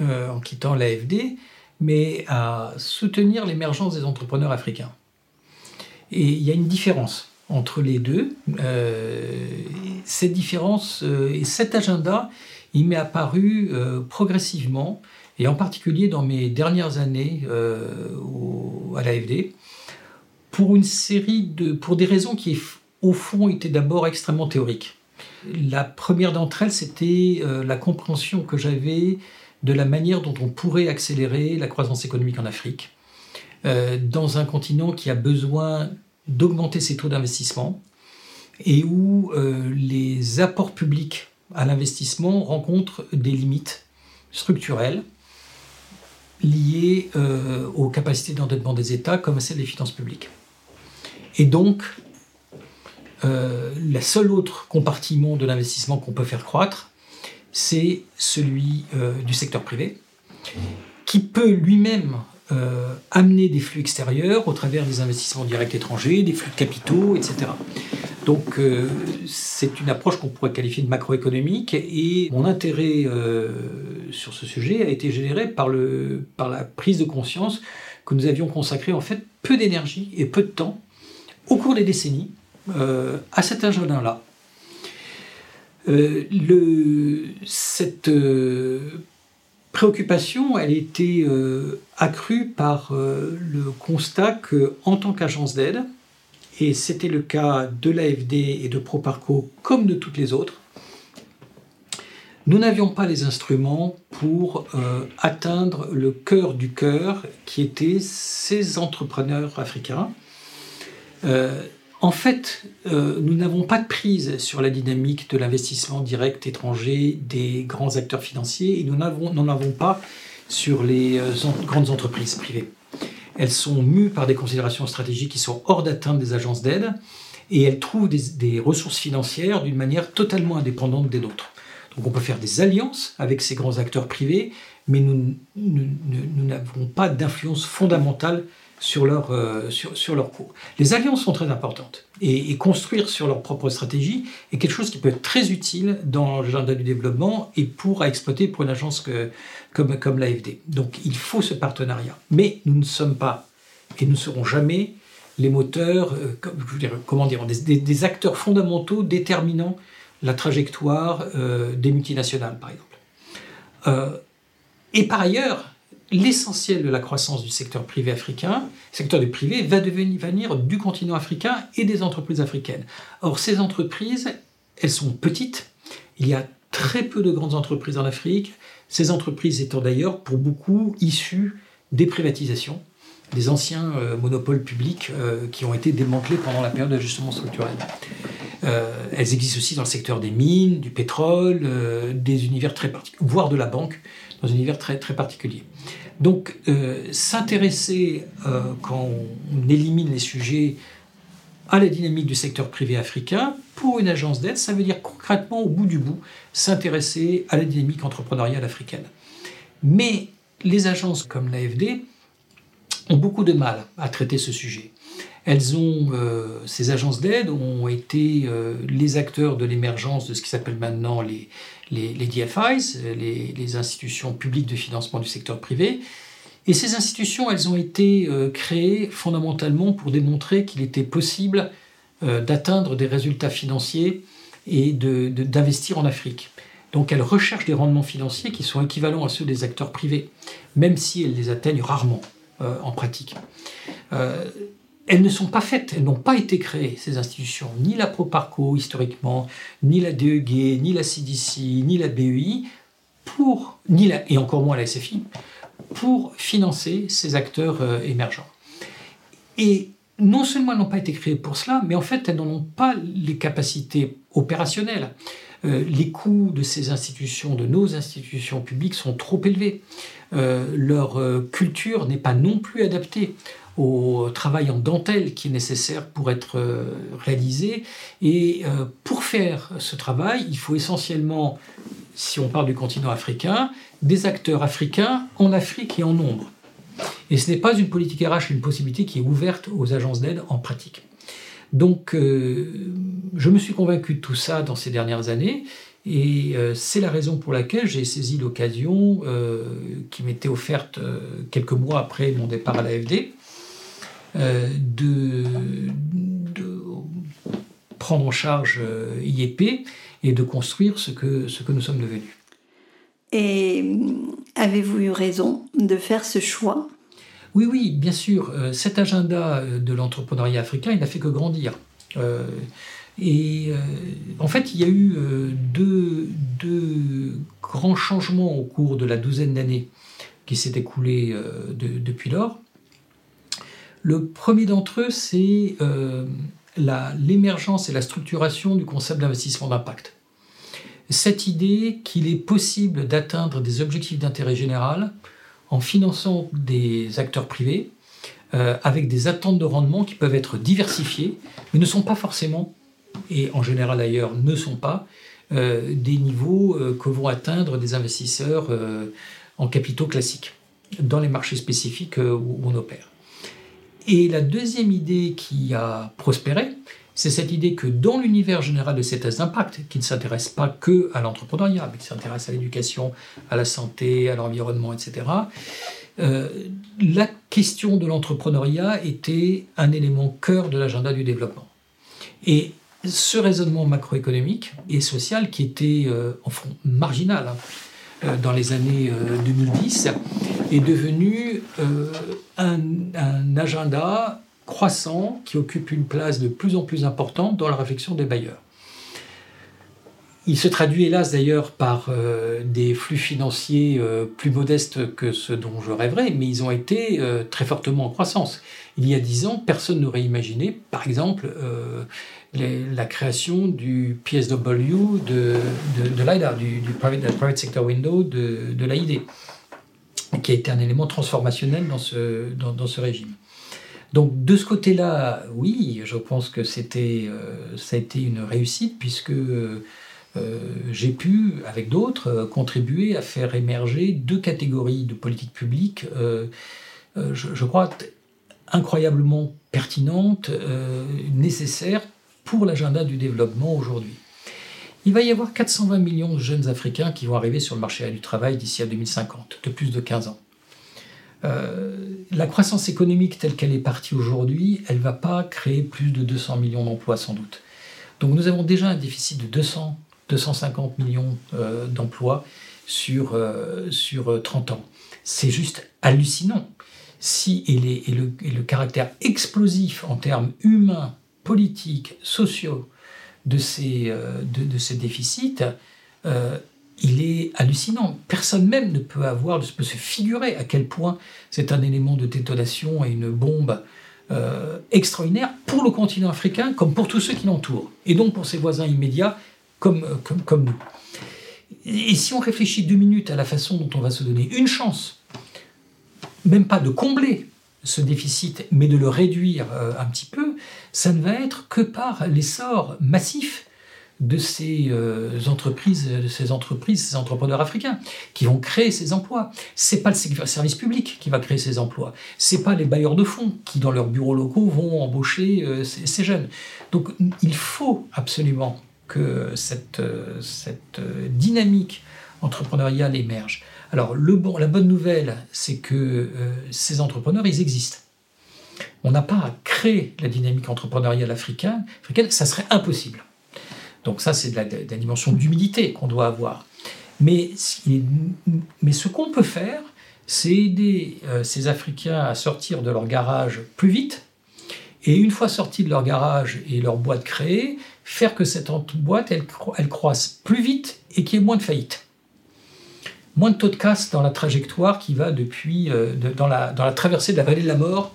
euh, en quittant l'AFD, mais à soutenir l'émergence des entrepreneurs africains. Et il y a une différence entre les deux. Euh, cette différence et cet agenda, il m'est apparu progressivement, et en particulier dans mes dernières années à l'AFD, pour une série de, pour des raisons qui, au fond, étaient d'abord extrêmement théoriques. La première d'entre elles, c'était euh, la compréhension que j'avais de la manière dont on pourrait accélérer la croissance économique en Afrique, euh, dans un continent qui a besoin d'augmenter ses taux d'investissement et où euh, les apports publics à l'investissement rencontrent des limites structurelles liées aux capacités d'endettement des États comme à celles des finances publiques. Et donc, euh, le seul autre compartiment de l'investissement qu'on peut faire croître, c'est celui euh, du secteur privé, qui peut lui-même euh, amener des flux extérieurs au travers des investissements directs étrangers, des flux de capitaux, etc. Donc c'est une approche qu'on pourrait qualifier de macroéconomique et mon intérêt sur ce sujet a été généré par, le, par la prise de conscience que nous avions consacré en fait peu d'énergie et peu de temps au cours des décennies euh, à cet agenda-là. Euh, cette euh, préoccupation, elle était accrue par le constat que, en tant qu'agence d'aide, et c'était le cas de l'AFD et de Proparco comme de toutes les autres, nous n'avions pas les instruments pour atteindre le cœur du cœur qui étaient ces entrepreneurs africains. En fait, euh, nous n'avons pas de prise sur la dynamique de l'investissement direct étranger des grands acteurs financiers et nous n'en avons, pas sur les euh, grandes entreprises privées. Elles sont mues par des considérations stratégiques qui sont hors d'atteinte des agences d'aide et elles trouvent des, ressources financières d'une manière totalement indépendante des nôtres. Donc on peut faire des alliances avec ces grands acteurs privés, mais nous n'avons pas d'influence fondamentale sur leur, euh, sur, sur, leur cours. Les alliances sont très importantes et, construire sur leur propre stratégie est quelque chose qui peut être très utile dans l'agenda du développement et pour à exploiter pour une agence que, comme, comme l'AFD. Donc il faut ce partenariat. Mais nous ne sommes pas et nous ne serons jamais les moteurs, euh, comment dire, des, acteurs fondamentaux déterminant la trajectoire euh, des multinationales, par exemple. et par ailleurs, l'essentiel de la croissance du secteur privé africain, secteur du privé, va devenir du continent africain et des entreprises africaines. Or, ces entreprises, elles sont petites. Il y a très peu de grandes entreprises en Afrique. Ces entreprises étant d'ailleurs, pour beaucoup, issues des privatisations, des anciens euh, monopoles publics euh, qui ont été démantelés pendant la période d'ajustement structurel. Euh, elles existent aussi dans le secteur des mines, du pétrole, des univers très particuliers, voire de la banque, dans un univers très, très particulier. Donc, euh, s'intéresser, euh, quand on élimine les sujets, à la dynamique du secteur privé africain, pour une agence d'aide, ça veut dire concrètement, au bout du bout, s'intéresser à la dynamique entrepreneuriale africaine. Mais les agences comme l'AFD ont beaucoup de mal à traiter ce sujet. Elles ont, euh, ces agences d'aide ont été les acteurs de l'émergence de ce qui s'appelle maintenant les, les, DFIs, les, institutions publiques de financement du secteur privé. Et ces institutions, elles ont été euh, créées fondamentalement pour démontrer qu'il était possible euh, d'atteindre des résultats financiers et d'investir en Afrique. Donc elles recherchent des rendements financiers qui sont équivalents à ceux des acteurs privés, même si elles les atteignent rarement euh, en pratique elles ne sont pas faites, elles n'ont pas été créées, ces institutions, ni la Proparco historiquement, ni la DEG, ni la CDC, ni la BEI, pour, ni la, et encore moins la SFI, pour financer ces acteurs euh, émergents. Et non seulement elles n'ont pas été créées pour cela, mais en fait elles n'en ont pas les capacités opérationnelles. Euh, les coûts de ces institutions, de nos institutions publiques, sont trop élevés. Euh, leur culture n'est pas non plus adaptée au travail en dentelle qui est nécessaire pour être euh, réalisé. Et euh, pour faire ce travail, il faut essentiellement, si on parle du continent africain, des acteurs africains en Afrique et en nombre. Et ce n'est pas une politique RH, une possibilité qui est ouverte aux agences d'aide en pratique. Donc, euh, je me suis convaincu de tout ça dans ces dernières années, et c'est la raison pour laquelle j'ai saisi l'occasion qui m'était offerte quelques mois après mon départ à l'AFD euh, de, prendre en charge euh, IEP et de construire ce que, ce que nous sommes devenus. Et avez-vous eu raison de faire ce choix? Oui, oui, bien sûr. Euh, cet agenda de l'entrepreneuriat africain, il n'a fait que grandir. et en fait, il y a eu deux, deux, grands changements au cours de la douzaine d'années qui s'est écoulée depuis lors. Le premier d'entre eux, c'est euh, l'émergence et la structuration du concept d'investissement d'impact. Cette idée qu'il est possible d'atteindre des objectifs d'intérêt général en finançant des acteurs privés euh, avec des attentes de rendement qui peuvent être diversifiées, mais ne sont pas forcément, et en général d'ailleurs ne sont pas, euh, des niveaux que vont atteindre des investisseurs en capitaux classiques dans les marchés spécifiques où on opère. Et la deuxième idée qui a prospéré, c'est cette idée que dans l'univers général de ces tests d'impact, qui ne s'intéresse pas que à l'entrepreneuriat, mais qui s'intéresse à l'éducation, à la santé, à l'environnement, etc., euh, la question de l'entrepreneuriat était un élément cœur de l'agenda du développement. Et ce raisonnement macroéconomique et social qui était euh, en fond marginal, hein, dans les années 2010, est devenu un, un agenda croissant qui occupe une place de plus en plus importante dans la réflexion des bailleurs. Il se traduit hélas d'ailleurs par euh, des flux financiers euh, plus modestes que ceux dont je rêverais, mais ils ont été euh, très fortement en croissance. Il y a dix ans, personne n'aurait imaginé, par exemple, la création du PSW de, de, l'AIDA, du, private, Sector Window de, de l'AID, qui a été un élément transformationnel dans ce, dans, ce régime. Donc de ce côté-là, oui, je pense que c'était, ça a été une réussite puisque j'ai pu, avec d'autres, euh, contribuer à faire émerger deux catégories de politiques publiques, je, je, crois, incroyablement pertinentes, nécessaires pour l'agenda du développement aujourd'hui. Il va y avoir 420 millions de jeunes Africains qui vont arriver sur le marché du travail d'ici à 2050, de plus de 15 ans. Euh, la croissance économique telle qu'elle est partie aujourd'hui, elle ne va pas créer plus de 200 millions d'emplois sans doute. Donc nous avons déjà un déficit de 200, 250 millions euh, d'emplois sur, euh, sur 30 ans. C'est juste hallucinant. Si, et, le, caractère explosif en termes humains, politiques, sociaux de ces, de, déficits, il est hallucinant. Personne même ne peut avoir, se figurer à quel point c'est un élément de détonation et une bombe euh, extraordinaire pour le continent africain comme pour tous ceux qui l'entourent, et donc pour ses voisins immédiats comme, euh, comme, nous. Et si on réfléchit deux minutes à la façon dont on va se donner une chance, même pas de combler ce déficit, mais de le réduire euh, un petit peu, ça ne va être que par l'essor massif de ces euh, entreprises, de ces entreprises, ces entrepreneurs africains qui vont créer ces emplois. C'est pas le service public qui va créer ces emplois. C'est pas les bailleurs de fonds qui, dans leurs bureaux locaux, vont embaucher ces, jeunes. Donc, il faut absolument que cette, euh, cette dynamique entrepreneuriale émerge. Alors, le bon, la bonne nouvelle, c'est que ces entrepreneurs, ils existent. On n'a pas à créer la dynamique entrepreneuriale africaine, africaine ça serait impossible. Donc ça, c'est de la, dimension d'humilité qu'on doit avoir. Mais, ce qu'on peut faire, c'est aider euh, ces Africains à sortir de leur garage plus vite, et une fois sortis de leur garage et leur boîte créée, faire que cette boîte, elle, elle croisse plus vite et qu'il y ait moins de faillites. Moins de taux de casse dans la trajectoire qui va depuis, euh, dans, la, dans la traversée de la vallée de la mort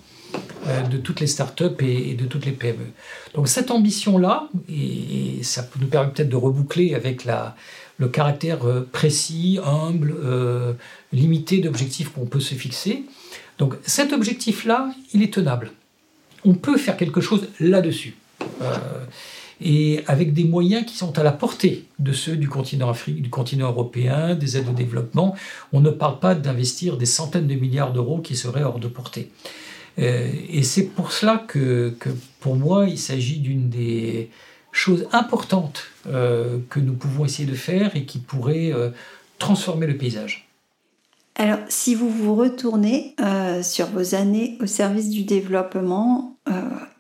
euh, de toutes les startups et, de toutes les PME. Donc cette ambition-là, et, ça nous permet peut-être de reboucler avec la, le caractère euh, précis, humble, limité d'objectifs qu'on peut se fixer. Donc cet objectif-là, il est tenable. On peut faire quelque chose là-dessus. Et avec des moyens qui sont à la portée de ceux du continent africain, du continent européen, des aides au développement. On ne parle pas d'investir des centaines de milliards d'euros qui seraient hors de portée. Euh, et c'est pour cela que, pour moi, il s'agit d'une des choses importantes euh, que nous pouvons essayer de faire et qui pourrait euh, transformer le paysage. Alors, si vous vous retournez sur vos années au service du développement,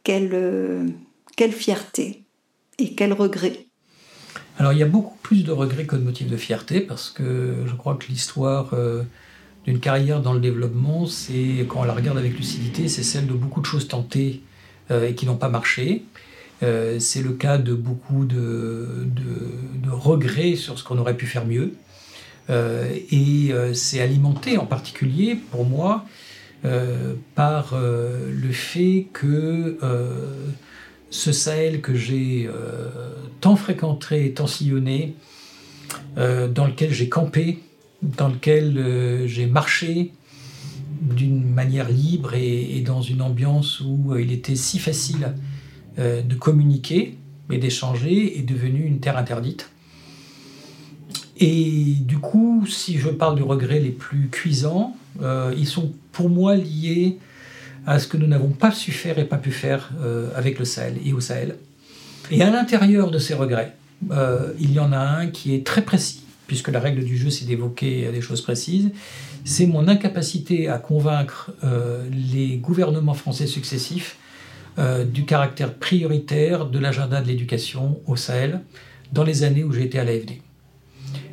quelle fierté et quel regret Alors, il y a beaucoup plus de regrets que de motifs de fierté parce que je crois que l'histoire d'une carrière dans le développement, c'est, quand on la regarde avec lucidité, c'est celle de beaucoup de choses tentées euh, et qui n'ont pas marché. Euh, c'est le cas de beaucoup de, de, regrets sur ce qu'on aurait pu faire mieux. Euh, et c'est alimenté en particulier, pour moi, par le fait que ce Sahel que j'ai tant fréquenté, tant sillonné, dans lequel j'ai campé, dans lequel euh, j'ai marché d'une manière libre et, dans une ambiance où euh, il était si facile euh, de communiquer et d'échanger est devenu une terre interdite. Et du coup, si je parle du regret les plus cuisants, ils sont pour moi liés à ce que nous n'avons pas su faire et pas pu faire avec le Sahel et au Sahel. Et à l'intérieur de ces regrets, il y en a un qui est très précis puisque la règle du jeu c'est d'évoquer des choses précises, c'est mon incapacité à convaincre euh, les gouvernements français successifs euh, du caractère prioritaire de l'agenda de l'éducation au Sahel dans les années où été à l'AFD.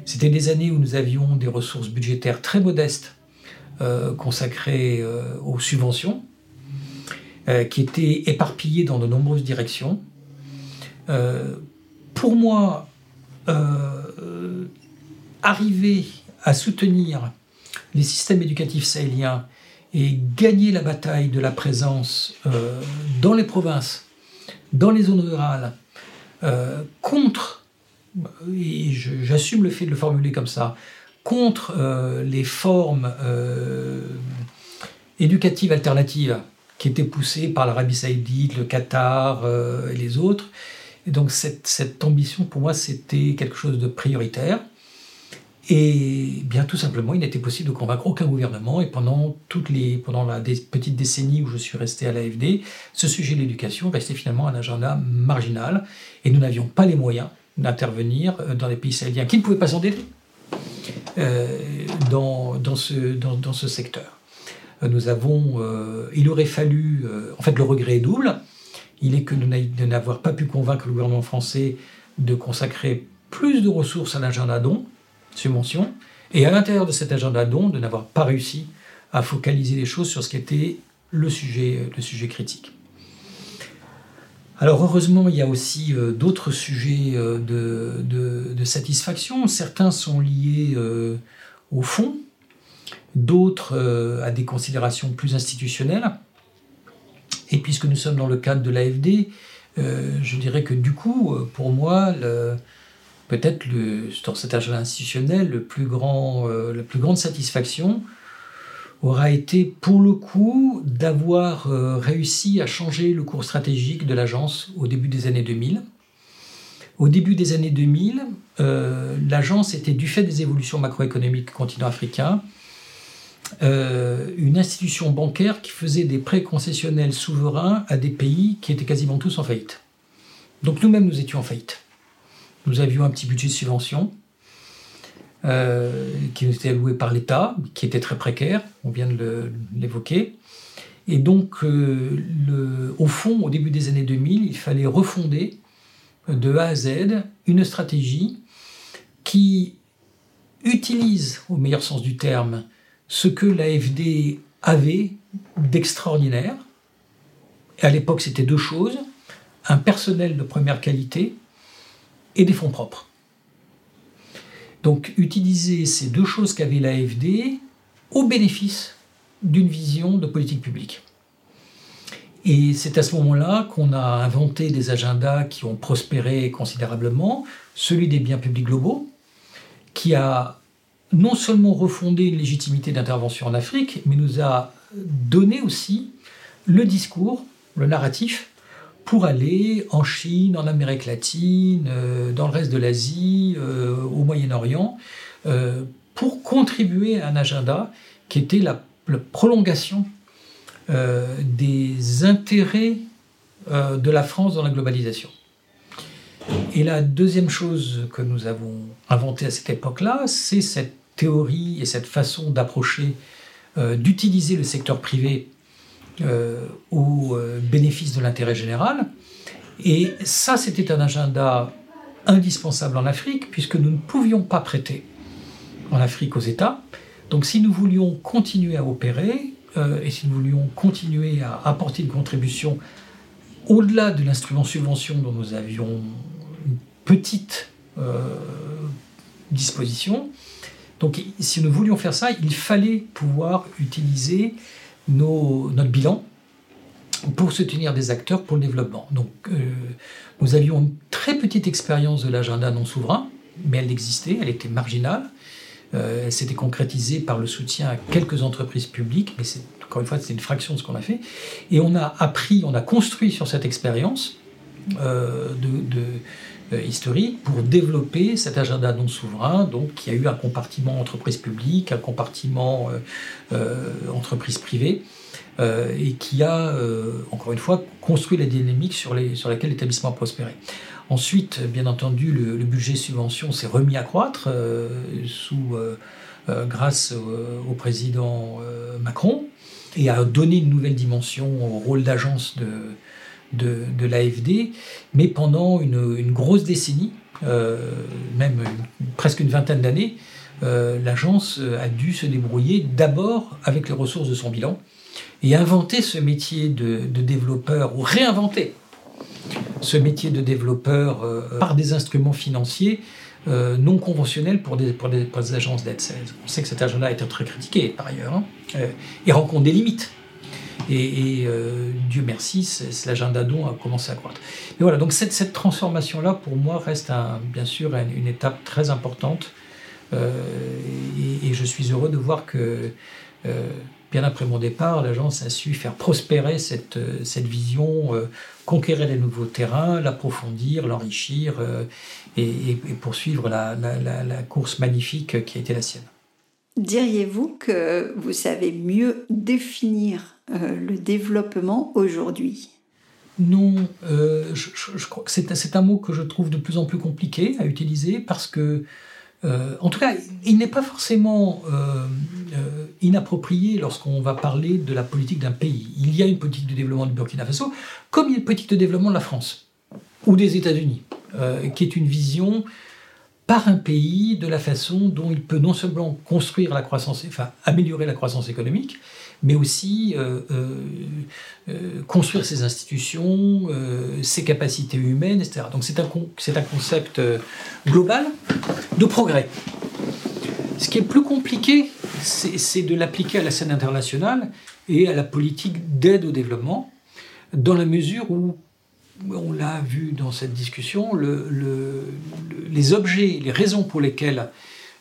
C'était des années où nous avions des ressources budgétaires très modestes consacrées aux subventions, qui étaient éparpillées dans de nombreuses directions. pour moi, arriver à soutenir les systèmes éducatifs sahéliens et gagner la bataille de la présence euh, dans les provinces, dans les zones rurales, euh, contre, et j'assume le fait de le formuler comme ça, contre euh, les formes éducatives alternatives qui étaient poussées par l'Arabie saoudite, le Qatar et les autres. Et donc cette, cette ambition, pour moi, c'était quelque chose de prioritaire. Et bien tout simplement, il n'était possible de convaincre aucun gouvernement. Et pendant, toutes les, pendant la petite décennie où je suis resté à l'AFD, ce sujet de l'éducation restait finalement un agenda marginal. Et nous n'avions pas les moyens d'intervenir euh, dans les pays sahéliens qui ne pouvaient pas s'endetter euh, dans, dans, ce, dans, dans, ce secteur. Euh, nous avons, euh, il aurait fallu, en fait le regret est double. Il est que de n'avoir pas pu convaincre le gouvernement français de consacrer plus de ressources à l'agenda don, subvention, et à l'intérieur de cet agenda don, de n'avoir pas réussi à focaliser les choses sur ce qui était le sujet, le sujet critique. Alors heureusement, il y a aussi euh, d'autres sujets euh, de, satisfaction. Certains sont liés euh, au fond, d'autres à des considérations plus institutionnelles. Et puisque nous sommes dans le cadre de l'AFD, je dirais que du coup, pour moi, peut-être dans cet agenda institutionnel, le plus grand, euh, la plus grande satisfaction aura été pour le coup d'avoir euh, réussi à changer le cours stratégique de l'agence au début des années 2000. Au début des années 2000, euh, l'agence était, du fait des évolutions macroéconomiques continent africain, une institution bancaire qui faisait des prêts concessionnels souverains à des pays qui étaient quasiment tous en faillite. Donc nous-mêmes, nous étions en faillite. Nous avions un petit budget de subvention euh, qui nous était alloué par l'État, qui était très précaire, on vient de l'évoquer. Et donc, euh, au fond, au début des années 2000, il fallait refonder de A à Z une stratégie qui utilise, au meilleur sens du terme, ce que l'AFD avait d'extraordinaire. À l'époque, c'était deux choses un personnel de première qualité et des fonds propres. Donc utiliser ces deux choses qu'avait l'AFD au bénéfice d'une vision de politique publique. Et c'est à ce moment-là qu'on a inventé des agendas qui ont prospéré considérablement, celui des biens publics globaux, qui a non seulement refondé une légitimité d'intervention en Afrique, mais nous a donné aussi le discours, le narratif pour aller en Chine, en Amérique latine, euh, dans le reste de l'Asie, euh, au Moyen-Orient, euh, pour contribuer à un agenda qui était la, prolongation des intérêts de la France dans la globalisation. Et la deuxième chose que nous avons inventée à cette époque-là, c'est cette théorie et cette façon d'approcher, d'utiliser le secteur privé euh, au euh, bénéfice de l'intérêt général. Et ça, c'était un agenda indispensable en Afrique, puisque nous ne pouvions pas prêter en Afrique aux États. Donc si nous voulions continuer à opérer, euh, et si nous voulions continuer à apporter une contribution au-delà de l'instrument subvention dont nous avions une petite disposition, donc si nous voulions faire ça, il fallait pouvoir utiliser notre bilan pour soutenir des acteurs pour le développement. Donc, euh, nous avions une très petite expérience de l'agenda non souverain, mais elle existait, elle était marginale. Euh, elle s'était concrétisée par le soutien à quelques entreprises publiques, mais c'est, encore une fois, c'est une fraction de ce qu'on a fait. Et on a appris, on a construit sur cette expérience euh, de historique pour développer cet agenda non souverain. Donc, y a eu un compartiment entreprise publique, un compartiment euh, euh, entreprise privée, et qui a, encore une fois, construit la dynamique sur laquelle l'établissement a prospéré. Ensuite, bien entendu, le, budget subvention s'est remis à croître sous, grâce au, président Macron et a donné une nouvelle dimension au rôle d'agence de, de, l'AFD, mais pendant une, grosse décennie, même presque une vingtaine d'années, l'agence a dû se débrouiller d'abord avec les ressources de son bilan et inventer ce métier de, développeur, ou réinventer ce métier de développeur par des instruments financiers euh, non conventionnel pour des, agences d'aide. On sait que cet agenda a été très critiqué par ailleurs hein, euh, et rencontre des limites. Et, euh, Dieu merci, l'agenda dont a commencé à croître. Mais voilà, donc cette, cette transformation-là, pour moi, reste un, bien sûr une, étape très importante. Et, et, je suis heureux de voir que bien après mon départ, l'agence a su faire prospérer cette, euh, cette vision, euh, conquérir les nouveaux terrains, l'approfondir, l'enrichir euh, et, poursuivre la, la, course magnifique qui a été la sienne. Diriez-vous que vous savez mieux définir le développement aujourd'hui? Non, je, crois que c'est un mot que je trouve de plus en plus compliqué à utiliser parce que euh, en tout cas, il n'est pas forcément euh, euh, inapproprié lorsqu'on va parler de la politique d'un pays. Il y a une politique de développement du Burkina Faso, comme il y a une politique de développement de la France ou des États-Unis, qui est une vision par un pays de la façon dont il peut non seulement construire la croissance, enfin améliorer la croissance économique, mais aussi euh, euh, euh, construire ses institutions, ses capacités humaines, etc. Donc c'est un, c'est un concept global de progrès. Ce qui est plus compliqué, c'est, de l'appliquer à la scène internationale et à la politique d'aide au développement, dans la mesure où on l'a vu dans cette discussion, le, les objets, les raisons pour lesquelles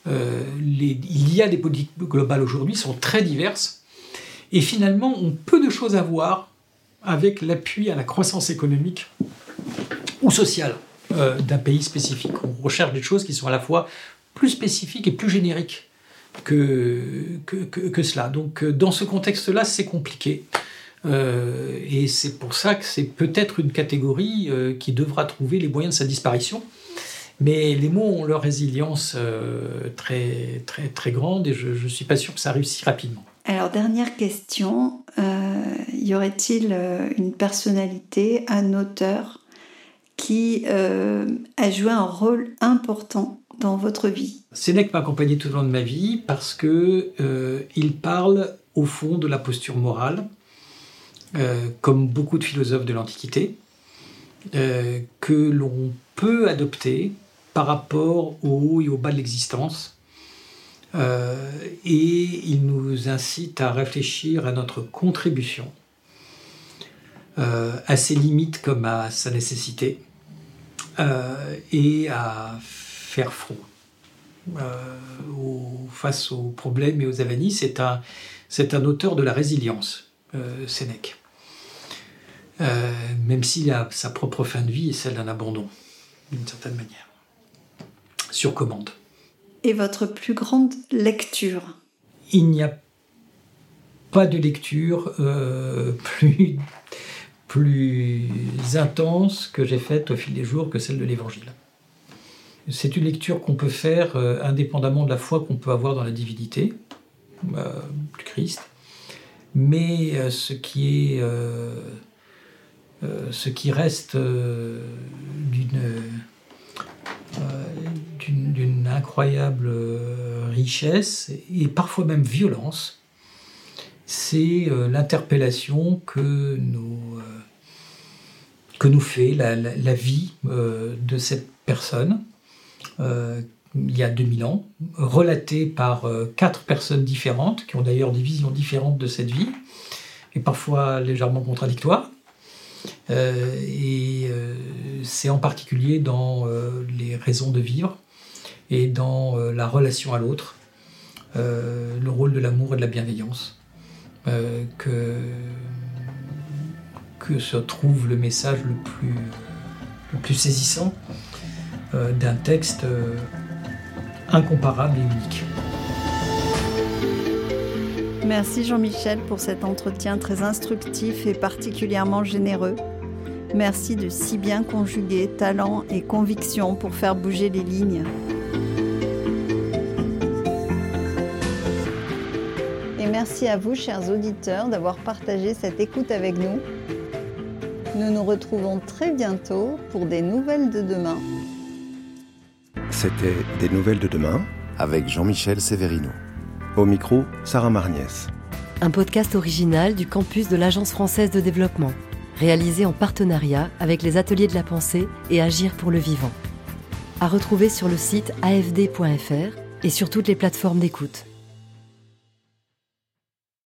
il y a des politiques globales aujourd'hui sont très diverses et finalement ont peu de choses à voir avec l'appui à la croissance économique ou sociale euh, d'un pays spécifique. On recherche des choses qui sont à la fois plus spécifiques et plus génériques que, que, cela. Donc euh, dans ce contexte-là, c'est compliqué. Euh, et c'est pour ça que c'est peut-être une catégorie qui devra trouver les moyens de sa disparition. Mais les mots ont leur résilience très, très, très grande et je ne suis pas sûr que ça réussisse rapidement. Alors, dernière question, euh, y aurait-il euh, une personnalité, un auteur qui euh, a joué un rôle important dans votre vie? Sénèque m'a accompagné tout au long de ma vie parce que il parle au fond de la posture morale, comme beaucoup de philosophes de l'Antiquité, que l'on peut adopter par rapport au haut et au bas de l'existence euh, et il nous incite à réfléchir à notre contribution, euh, à ses limites comme à sa nécessité, euh, et à faire front face aux problèmes et aux avanies. C'est un auteur de la résilience, Sénèque. Même s'il a sa propre fin de vie et celle d'un abandon, d'une certaine manière, sur commande. Est votre plus grande lecture? Il n'y a pas de lecture euh, plus, plus intense que j'ai faite au fil des jours que celle de l'Évangile. C'est une lecture qu'on peut faire euh, indépendamment de la foi qu'on peut avoir dans la divinité euh, du Christ, mais ce qui est ce qui reste d'une d'une incroyable euh, richesse et parfois même violence, c'est euh, l'interpellation que nous, euh, que nous fait la, vie de cette personne il y a 2000 ans, relatée par quatre personnes différentes, qui ont d'ailleurs des visions différentes de cette vie, et parfois légèrement contradictoires. Et c'est en particulier dans les raisons de vivre et dans euh, la relation à l'autre, euh, le rôle de l'amour et de la bienveillance, euh, que, se trouve le message le plus saisissant d'un texte incomparable et unique. Merci Jean-Michel pour cet entretien très instructif et particulièrement généreux. Merci de si bien conjuguer talent et conviction pour faire bouger les lignes. Et merci à vous, chers auditeurs, d'avoir partagé cette écoute avec nous. Nous nous retrouvons très bientôt pour des nouvelles de demain. C'était Des nouvelles de demain avec Jean-Michel Severino. Au micro, Sarah Marniès. Un podcast original du campus de l'Agence française de développement, réalisé en partenariat avec les ateliers de la pensée et Agir pour le vivant. À retrouver sur le site afd.fr et sur toutes les plateformes d'écoute.